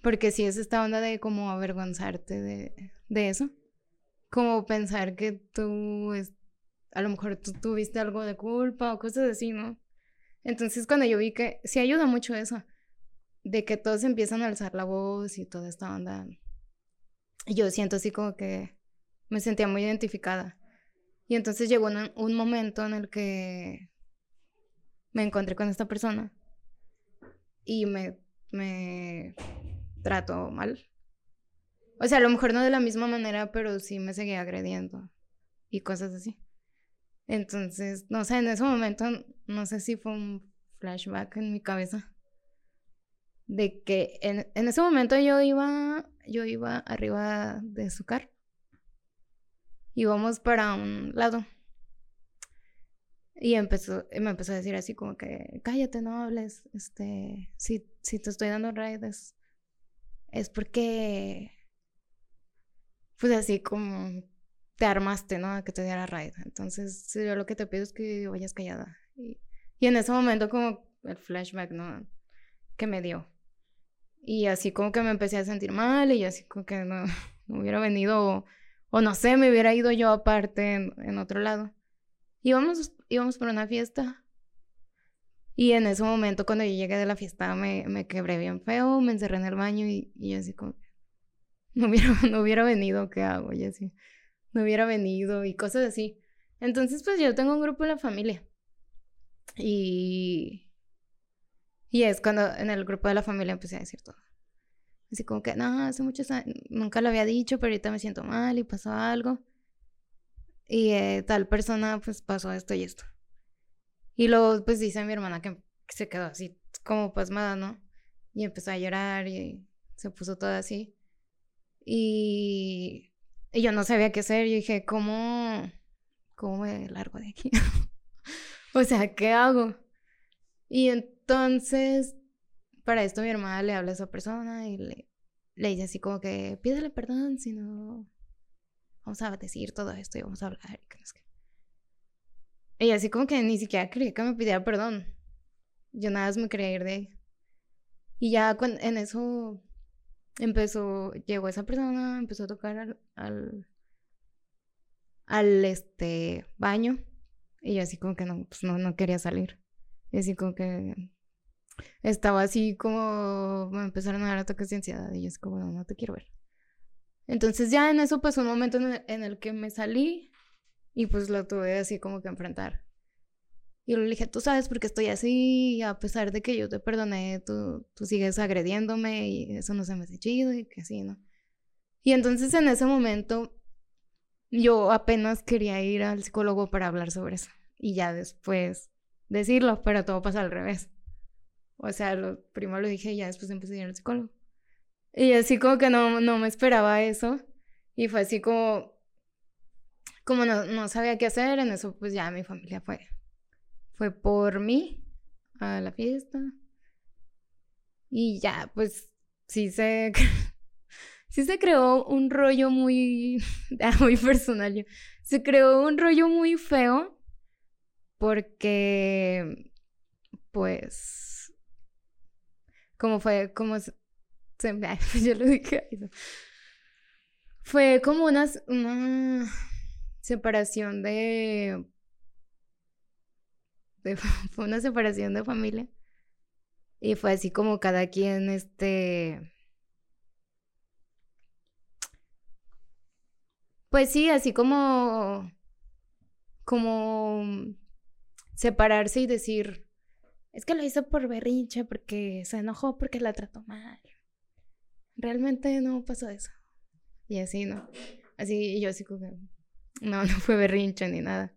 B: Porque si es esta onda de como avergonzarte de, de eso. Como pensar que tú, es, a lo mejor tú tuviste algo de culpa o cosas así, ¿no? Entonces cuando yo vi que sí ayuda mucho eso, de que todos empiezan a alzar la voz y toda esta onda, yo siento así como que me sentía muy identificada. Y entonces llegó un, un momento en el que me encontré con esta persona y me, me trato mal. O sea, a lo mejor no de la misma manera, pero sí me seguía agrediendo. y cosas así. Entonces, no sé, en ese momento, no sé si fue un flashback en mi cabeza. De que en, en ese momento yo iba, yo iba arriba de su carro. Íbamos para un lado. Y empezó, me empezó a decir así como que, cállate, no hables, este, si, si te estoy dando raids, es porque, pues así como te armaste, ¿no? A que te diera raid. Entonces, yo lo que te pido es que vayas callada. Y, en ese momento como el flashback, ¿no? Que me dio. Y así como que me empecé a sentir mal y así como que no, hubiera venido o, no sé, me hubiera ido yo aparte en, otro lado. Íbamos, íbamos por una fiesta. Y en ese momento cuando yo llegué de la fiesta me, me quebré bien feo, me encerré en el baño y, y así como... No hubiera, no hubiera venido, ¿qué hago? Y así no hubiera venido y cosas así. Entonces, pues yo tengo un grupo en la familia. Y. Y es cuando en el grupo de la familia empecé a decir todo. Así como que, no, hace muchos años, nunca lo había dicho, pero ahorita me siento mal y pasó algo. Y eh, tal persona, pues pasó esto y esto. Y luego, pues dice mi hermana que se quedó así, como pasmada, ¿no? Y empezó a llorar y se puso todo así. Y y yo no sabía qué hacer. Yo dije, ¿cómo, cómo me largo de aquí? o sea, ¿qué hago? Y entonces, para esto mi hermana le habla a esa persona y le, le dice así como que, pídele perdón, si no, vamos a decir todo esto y vamos a hablar. Y así como que ni siquiera creí que me pidiera perdón. Yo nada más me quería ir de ahí. Y ya en eso empezó, llegó esa persona, empezó a tocar al, al, este, baño. Y yo así como que no, pues no, no quería salir. Y así como que estaba así como, me empezaron a dar ataques de ansiedad. Y yo así como, no, no te quiero ver. Entonces ya en eso pasó un momento en el que me salí y pues lo tuve así como que enfrentar. Y le dije, tú sabes por qué estoy así, a pesar de que yo te perdoné, tú, tú sigues agrediéndome y eso no se me hace chido y que así, ¿no? Y entonces en ese momento yo apenas quería ir al psicólogo para hablar sobre eso y ya después decirlo, pero todo pasa al revés. O sea, lo, primero lo dije y ya después empecé a ir al psicólogo. Y así como que no, no me esperaba eso y fue así como, como no, no sabía qué hacer, en eso pues ya mi familia fue fue por mí a la fiesta. Y ya, pues sí se, sí se creó un rollo muy, muy personal. Se creó un rollo muy feo porque, pues, como fue, como se, yo lo dije, fue como una, una separación de fue una separación de familia. Y fue así como cada quien, este... Pues sí, así como... Como separarse y decir, es que lo hizo por berrinche, porque se enojó, porque la trató mal. Realmente no pasó eso. Y así, ¿no? Así, y yo así como, no, no fue berrinche ni nada.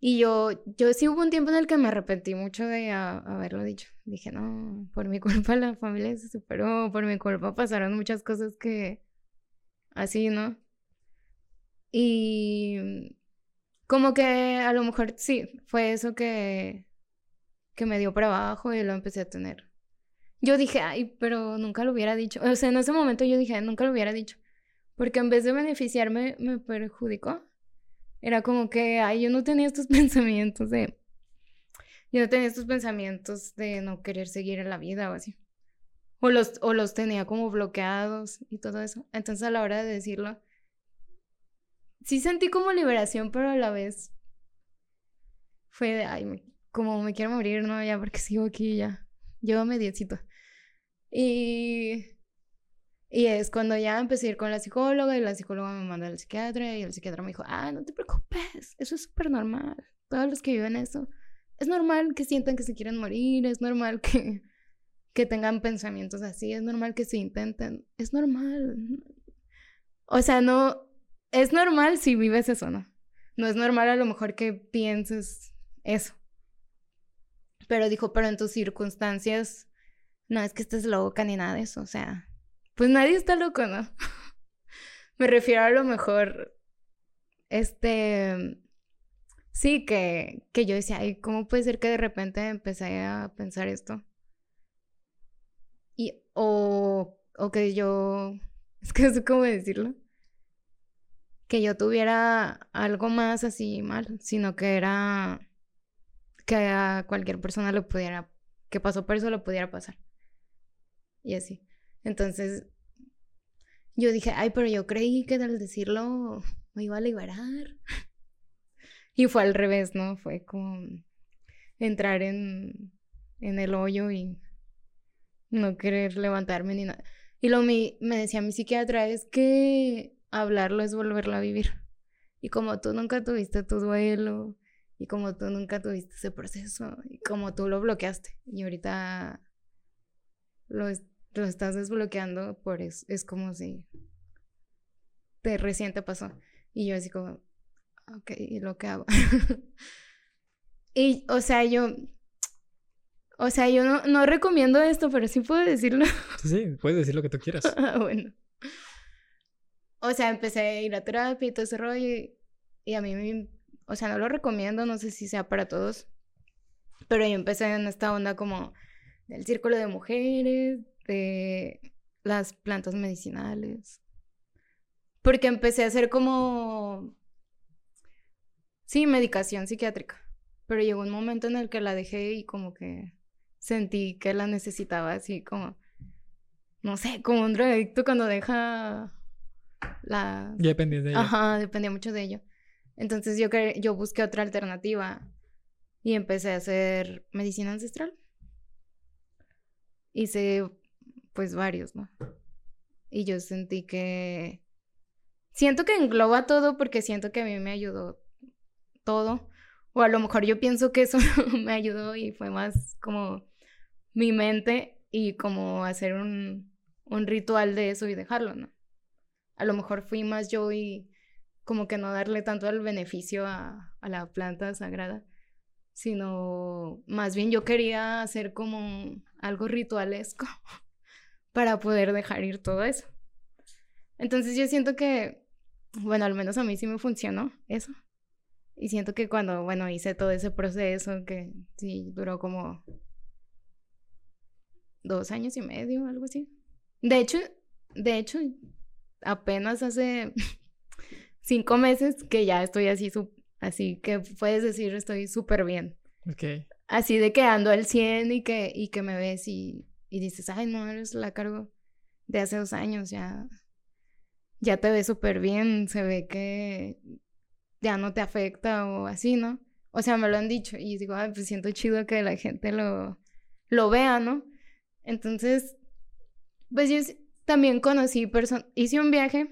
B: Y yo, yo sí hubo un tiempo en el que me arrepentí mucho de haberlo dicho. Dije, no, por mi culpa la familia se superó, por mi culpa pasaron muchas cosas que así, ¿no? Y como que a lo mejor sí, fue eso que, que me dio para abajo y lo empecé a tener. Yo dije, ay, pero nunca lo hubiera dicho. O sea, en ese momento yo dije, nunca lo hubiera dicho. Porque en vez de beneficiarme, me perjudicó. Era como que, ay, yo no tenía estos pensamientos de... Yo no tenía estos pensamientos de no querer seguir en la vida o así. O los, o los tenía como bloqueados y todo eso. Entonces a la hora de decirlo, sí sentí como liberación, pero a la vez fue de, ay, como me quiero morir, ¿no? Ya porque sigo aquí ya. Llevo mediecito. Y y es cuando ya empecé a ir con la psicóloga y la psicóloga me mandó al psiquiatra y el psiquiatra me dijo, ah, no te preocupes, eso es súper normal. Todos los que viven eso, es normal que sientan que se quieren morir, es normal que, que tengan pensamientos así, es normal que se intenten, es normal. O sea, no, es normal si vives eso, ¿no? No es normal a lo mejor que pienses eso. Pero dijo, pero en tus circunstancias, no es que estés loca ni nada de eso, o sea, pues nadie está loco, ¿no? Me refiero a lo mejor, este, sí, que, que yo decía, ay, ¿cómo puede ser que de repente empecé a pensar esto? Y, o, o que yo, es que no sé cómo decirlo que yo tuviera algo más así mal, sino que era que a cualquier persona lo pudiera, que pasó por eso lo pudiera pasar. Y así. Entonces, yo dije, ay, pero yo creí que al decirlo me iba a liberar. Y fue al revés, ¿no? Fue como entrar en, en el hoyo y no querer levantarme ni nada. Y lo me decía mi psiquiatra, es que hablarlo es volverlo a vivir. Y como tú nunca tuviste tu duelo, y como tú nunca tuviste ese proceso, y como tú lo bloqueaste, y ahorita lo, lo estás desbloqueando, por eso es como si te recién te pasó. Y yo así como, ok, ¿y lo que hago? y, o sea, yo, o sea, yo no, no recomiendo esto, pero sí puedo decirlo.
A: Sí, puedes decir lo que tú quieras.
B: Bueno o sea, empecé a ir a terapia y todo ese rollo y, a mí, o sea, no lo recomiendo, no sé si sea para todos, pero yo empecé en esta onda como del círculo de mujeres, de las plantas medicinales, porque empecé a hacer como, sí, medicación psiquiátrica, pero llegó un momento en el que la dejé y como que sentí que la necesitaba así como, no sé, como un drogadicto cuando deja la...
A: Ya dependía de ella.
B: Ajá, dependía mucho de ello. Entonces yo, yo busqué otra alternativa y empecé a hacer medicina ancestral. Hice pues varios, ¿no? Y yo sentí que... Siento que engloba todo porque siento que a mí me ayudó todo. O a lo mejor yo pienso que eso me ayudó y fue más como mi mente y como hacer un, un ritual de eso y dejarlo, ¿no? a lo mejor fui más yo y como que no darle tanto el beneficio a, la planta sagrada, sino más bien yo quería hacer como algo ritualesco para poder dejar ir todo eso. Entonces yo siento que, bueno, al menos a mí sí me funcionó eso. Y siento que cuando, bueno, hice todo ese proceso, que sí duró como dos años y medio, algo así. De hecho, de hecho, apenas hace cinco meses que ya estoy así, así que puedes decir estoy súper bien.
A: Ok.
B: Así de que ando al 100 y que, y que me ves y, y dices, ay, no, eres la cargo de hace dos años, ya, ya te ves súper bien, se ve que ya no te afecta o así, ¿no? O sea, me lo han dicho y digo, ay, pues siento chido que la gente lo, lo vea, ¿no? Entonces, pues yo también conocí personas, hice un viaje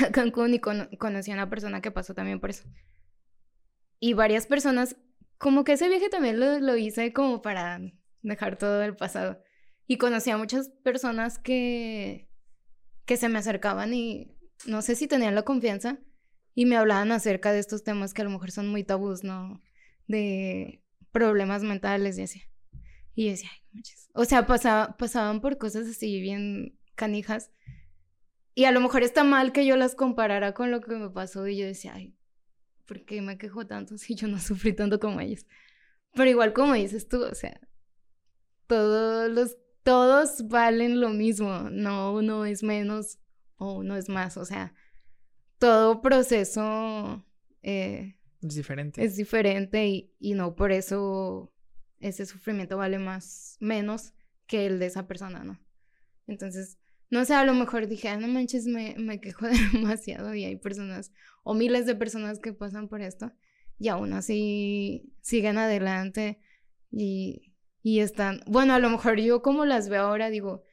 B: a Cancún y conocí a una persona que pasó también por eso. Y varias personas, como que ese viaje también lo, lo hice como para dejar todo el pasado. Y conocí a muchas personas que, que se me acercaban y no sé si tenían la confianza y me hablaban acerca de estos temas que a lo mejor son muy tabús, ¿no? De problemas mentales y así. Y decía, ay. O sea, pasaban por cosas así bien canijas. Y a lo mejor está mal que yo las comparara con lo que me pasó y yo decía, ay, ¿por qué me quejo tanto si yo no sufrí tanto como ellos? Pero igual como dices tú, o sea, todos los, todos valen lo mismo, no uno es menos o uno es más, o sea, todo proceso
A: eh, es diferente.
B: Es diferente y, y no por eso ese sufrimiento vale más, menos que el de esa persona, ¿no? Entonces, no sé, a lo mejor dije, ah, no manches, me, me quejo demasiado y hay personas o miles de personas que pasan por esto y aún así siguen adelante y, y están, bueno, a lo mejor yo como las veo ahora digo,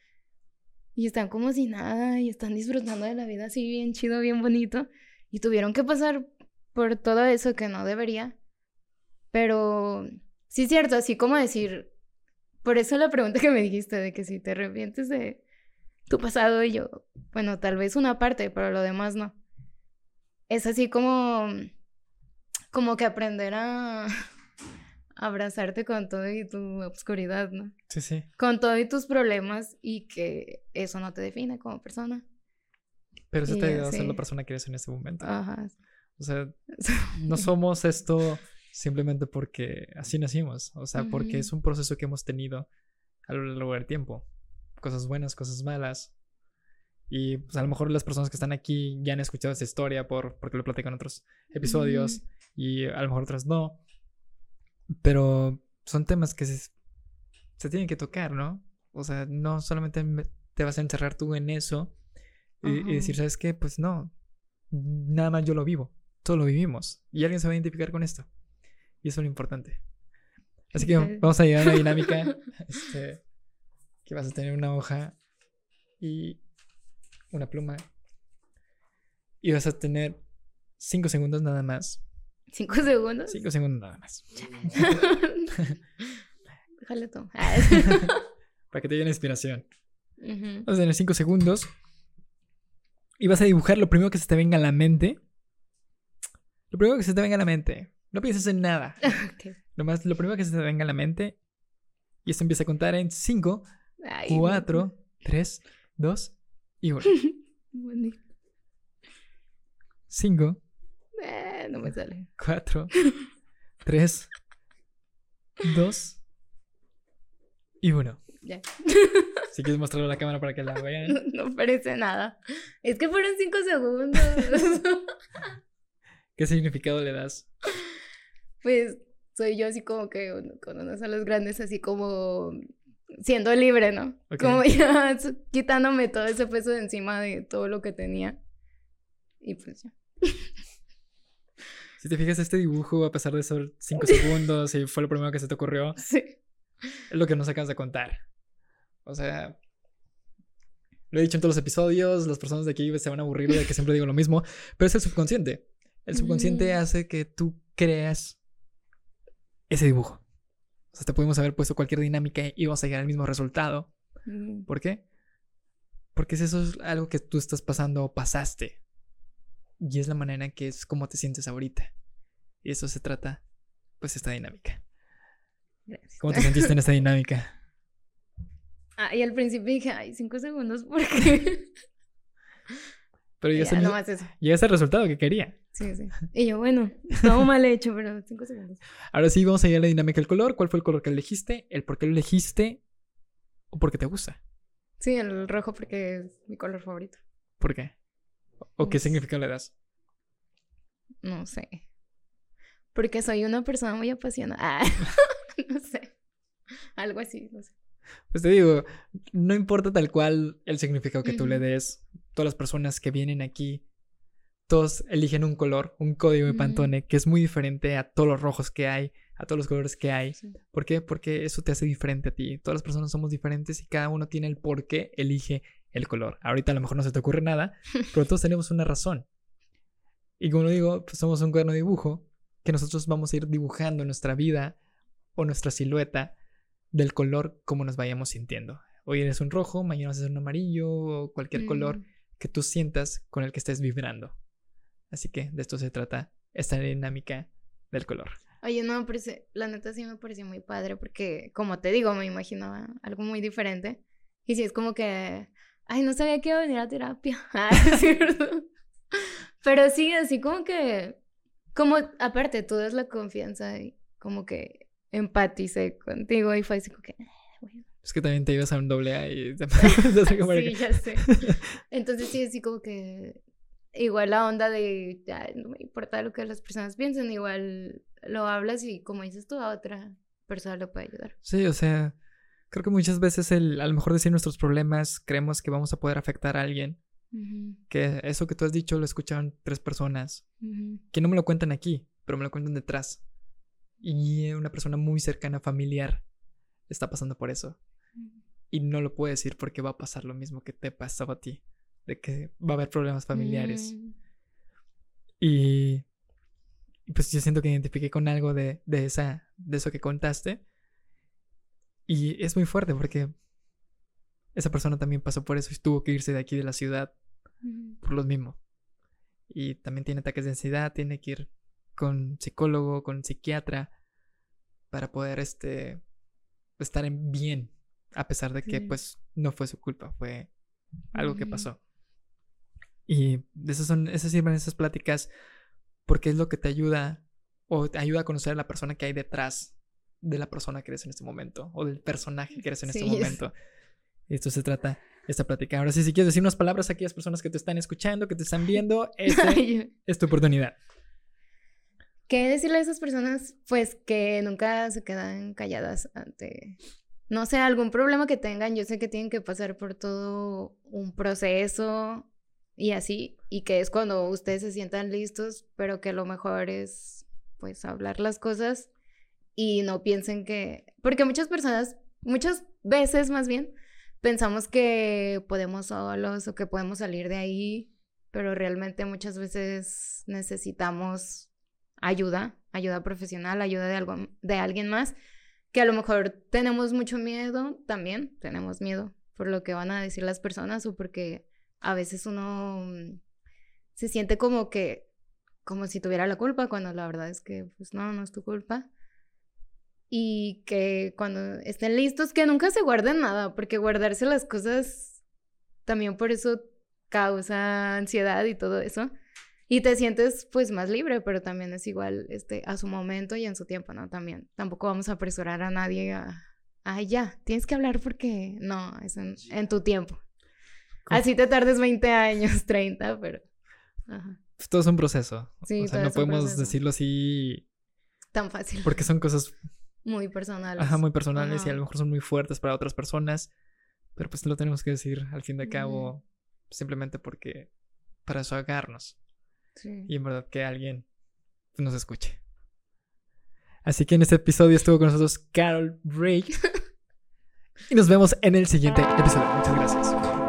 B: y están como si nada y están disfrutando de la vida así bien chido, bien bonito y tuvieron que pasar por todo eso que no debería, pero sí cierto, así como decir, por eso la pregunta que me dijiste de que si te arrepientes de tu pasado y yo, bueno, tal vez una parte, pero lo demás no. es así como, como que aprender a abrazarte con todo y tu obscuridad, ¿no?
A: Sí, sí.
B: Con todo y tus problemas y que eso no te define como persona.
A: Pero eso te ayuda a ser la persona que eres en este momento. Ajá. O sea, no somos esto simplemente porque así nacimos, o sea, porque es un proceso que hemos tenido a lo largo del tiempo. Cosas buenas, cosas malas. Y pues a lo mejor las personas que están aquí ya han escuchado esta historia por, porque lo platican en otros episodios y a lo mejor otras no. Pero son temas que se, se tienen que tocar, ¿no? O sea, no solamente te vas a encerrar tú en eso y, decir, ¿sabes qué? Pues no, nada más yo lo vivo, todo lo vivimos y alguien se va a identificar con esto. Y eso es lo importante. Así que vamos a llegar a una dinámica este, que vas a tener una hoja y una pluma y vas a tener cinco segundos nada más
B: ¿Cinco segundos?
A: Cinco segundos nada más.
B: Déjale tú.
A: Para que te dé una inspiración. A tener cinco segundos. Y vas a dibujar lo primero que se te venga a la mente. Lo primero que se te venga a la mente. No pienses en nada. Lo, más, lo primero que se te venga a la mente. Y esto empieza a contar en cinco, cuatro, tres, dos y uno. Cinco,
B: eh, no me sale.
A: Cuatro, tres, dos y uno. Ya. Si quieres mostrarlo a la cámara para que la vean.
B: No, parece nada. Es que fueron cinco segundos.
A: ¿Qué significado le das?
B: Pues soy yo así como que con unas alas grandes, así como siendo libre, ¿no? Como ya quitándome todo ese peso de encima de todo lo que tenía. Y pues ya.
A: Si te fijas, este dibujo, a pesar de ser cinco segundos y fue lo primero que se te ocurrió, sí. es lo que nos acabas de contar. O sea, lo he dicho en todos los episodios, las personas de aquí se van a aburrir de que siempre digo lo mismo, pero es el subconsciente. El subconsciente mm. hace que tú creas ese dibujo. O sea, te pudimos haber puesto cualquier dinámica y vamos a llegar al mismo resultado. Mm. ¿Por qué? Porque eso es algo que tú estás pasando o pasaste. Y es la manera en que es como te sientes ahorita. Y eso se trata, pues, esta dinámica. Gracias. ¿Cómo te sentiste en esta dinámica?
B: Ah, y al principio dije, ay, cinco segundos, porque.
A: Pero ya, es el resultado que quería.
B: Sí, sí. Y yo, bueno, todo mal hecho, pero cinco segundos.
A: Ahora sí, vamos a ir a la dinámica del color. ¿Cuál fue el color que elegiste? ¿El por qué lo elegiste? ¿O porque te gusta?
B: Sí, el rojo porque es mi color favorito.
A: ¿Por qué? ¿O qué significado le das?
B: No sé. Porque soy una persona muy apasionada. no sé. Algo así, no sé.
A: Pues te digo, no importa tal cual el significado que tú le des. Todas las personas que vienen aquí, todos eligen un color, un código de Pantone que es muy diferente a todos los rojos que hay, a todos los colores que hay. ¿Por qué? Porque eso te hace diferente a ti. Todas las personas somos diferentes y cada uno tiene el por qué elige el color. Ahorita a lo mejor no se te ocurre nada, pero todos tenemos una razón. Y como lo digo, pues somos un cuaderno de dibujo que nosotros vamos a ir dibujando nuestra vida o nuestra silueta del color como nos vayamos sintiendo. Hoy eres un rojo, mañana vas a ser un amarillo o cualquier color mm. que tú sientas con el que estés vibrando. Así que de esto se trata esta dinámica del color.
B: Oye, no, pero la neta sí me pareció muy padre porque, como te digo, me imaginaba algo muy diferente. Y sí, es como que, ay, no sabía que iba a venir a terapia. Ah, Pero sí, así como que, como aparte, tú das la confianza y como que empaticé contigo y fue así como que, ah,
A: Es que también te ibas a un doble A y...
B: sí, ya sé. Entonces sí, así como que igual la onda de, ya, no me importa lo que las personas piensen, igual lo hablas y como dices tú a otra persona le puede ayudar.
A: Sí, o sea, creo que muchas veces el, a lo mejor decir nuestros problemas creemos que vamos a poder afectar a alguien. Que eso que tú has dicho lo escucharon tres personas. Que no me lo cuentan aquí, pero me lo cuentan detrás. Y una persona muy cercana, familiar, está pasando por eso. Y no lo puedo decir porque va a pasar lo mismo que te pasaba a ti. De que va a haber problemas familiares. Mm. Y, pues yo siento que identifiqué con algo de, de, esa, de eso que contaste. Y es muy fuerte porque esa persona también pasó por eso y tuvo que irse de aquí de la ciudad por lo mismo. y también tiene ataques de ansiedad, tiene que ir con psicólogo, con psiquiatra, para poder este, estar en bien, a pesar de que pues no fue su culpa, fue algo que pasó. Y esas son, esas sirven esas pláticas porque es lo que te ayuda o te ayuda a conocer a la persona que hay detrás de la persona que eres en este momento o del personaje que eres en este momento. Esto se trata esta plática. Ahora sí, si quieres decir unas palabras a aquellas personas que te están escuchando, que te están viendo, este es tu oportunidad.
B: ¿Qué decirle a esas personas? Pues que nunca se quedan calladas ante, no sé, algún problema que tengan. Yo sé que tienen que pasar por todo un proceso y así, y que es cuando ustedes se sientan listos, pero que lo mejor es, pues, hablar las cosas y no piensen que, porque muchas personas, muchas veces más bien, pensamos que podemos solos o que podemos salir de ahí, pero realmente muchas veces necesitamos ayuda, ayuda profesional, ayuda de, algo, de alguien más, que a lo mejor tenemos mucho miedo también, tenemos miedo por lo que van a decir las personas o porque a veces uno mm, se siente como que, como si tuviera la culpa, cuando la verdad es que, pues no, no es tu culpa. Y que cuando estén listos, que nunca se guarden nada, porque guardarse las cosas también por eso causa ansiedad y todo eso. Y te sientes pues más libre, pero también es igual este, a su momento y en su tiempo, ¿no? También tampoco vamos a apresurar a nadie a, ay, ya, tienes que hablar porque no, es en, tu tiempo. Así te tardes 20 años, 30, pero...
A: Ajá. Pues todo es un proceso. Sí, o sea, no podemos decirlo así...
B: Tan fácil.
A: Porque son cosas...
B: Muy personales.
A: Ajá, muy personales y a lo mejor son muy fuertes para otras personas. Pero pues lo tenemos que decir al fin de cabo, simplemente porque para eso agarnos. Y en verdad que alguien nos escuche. Así que en este episodio estuvo con nosotros Carol Ray. y nos vemos en el siguiente episodio. Muchas gracias.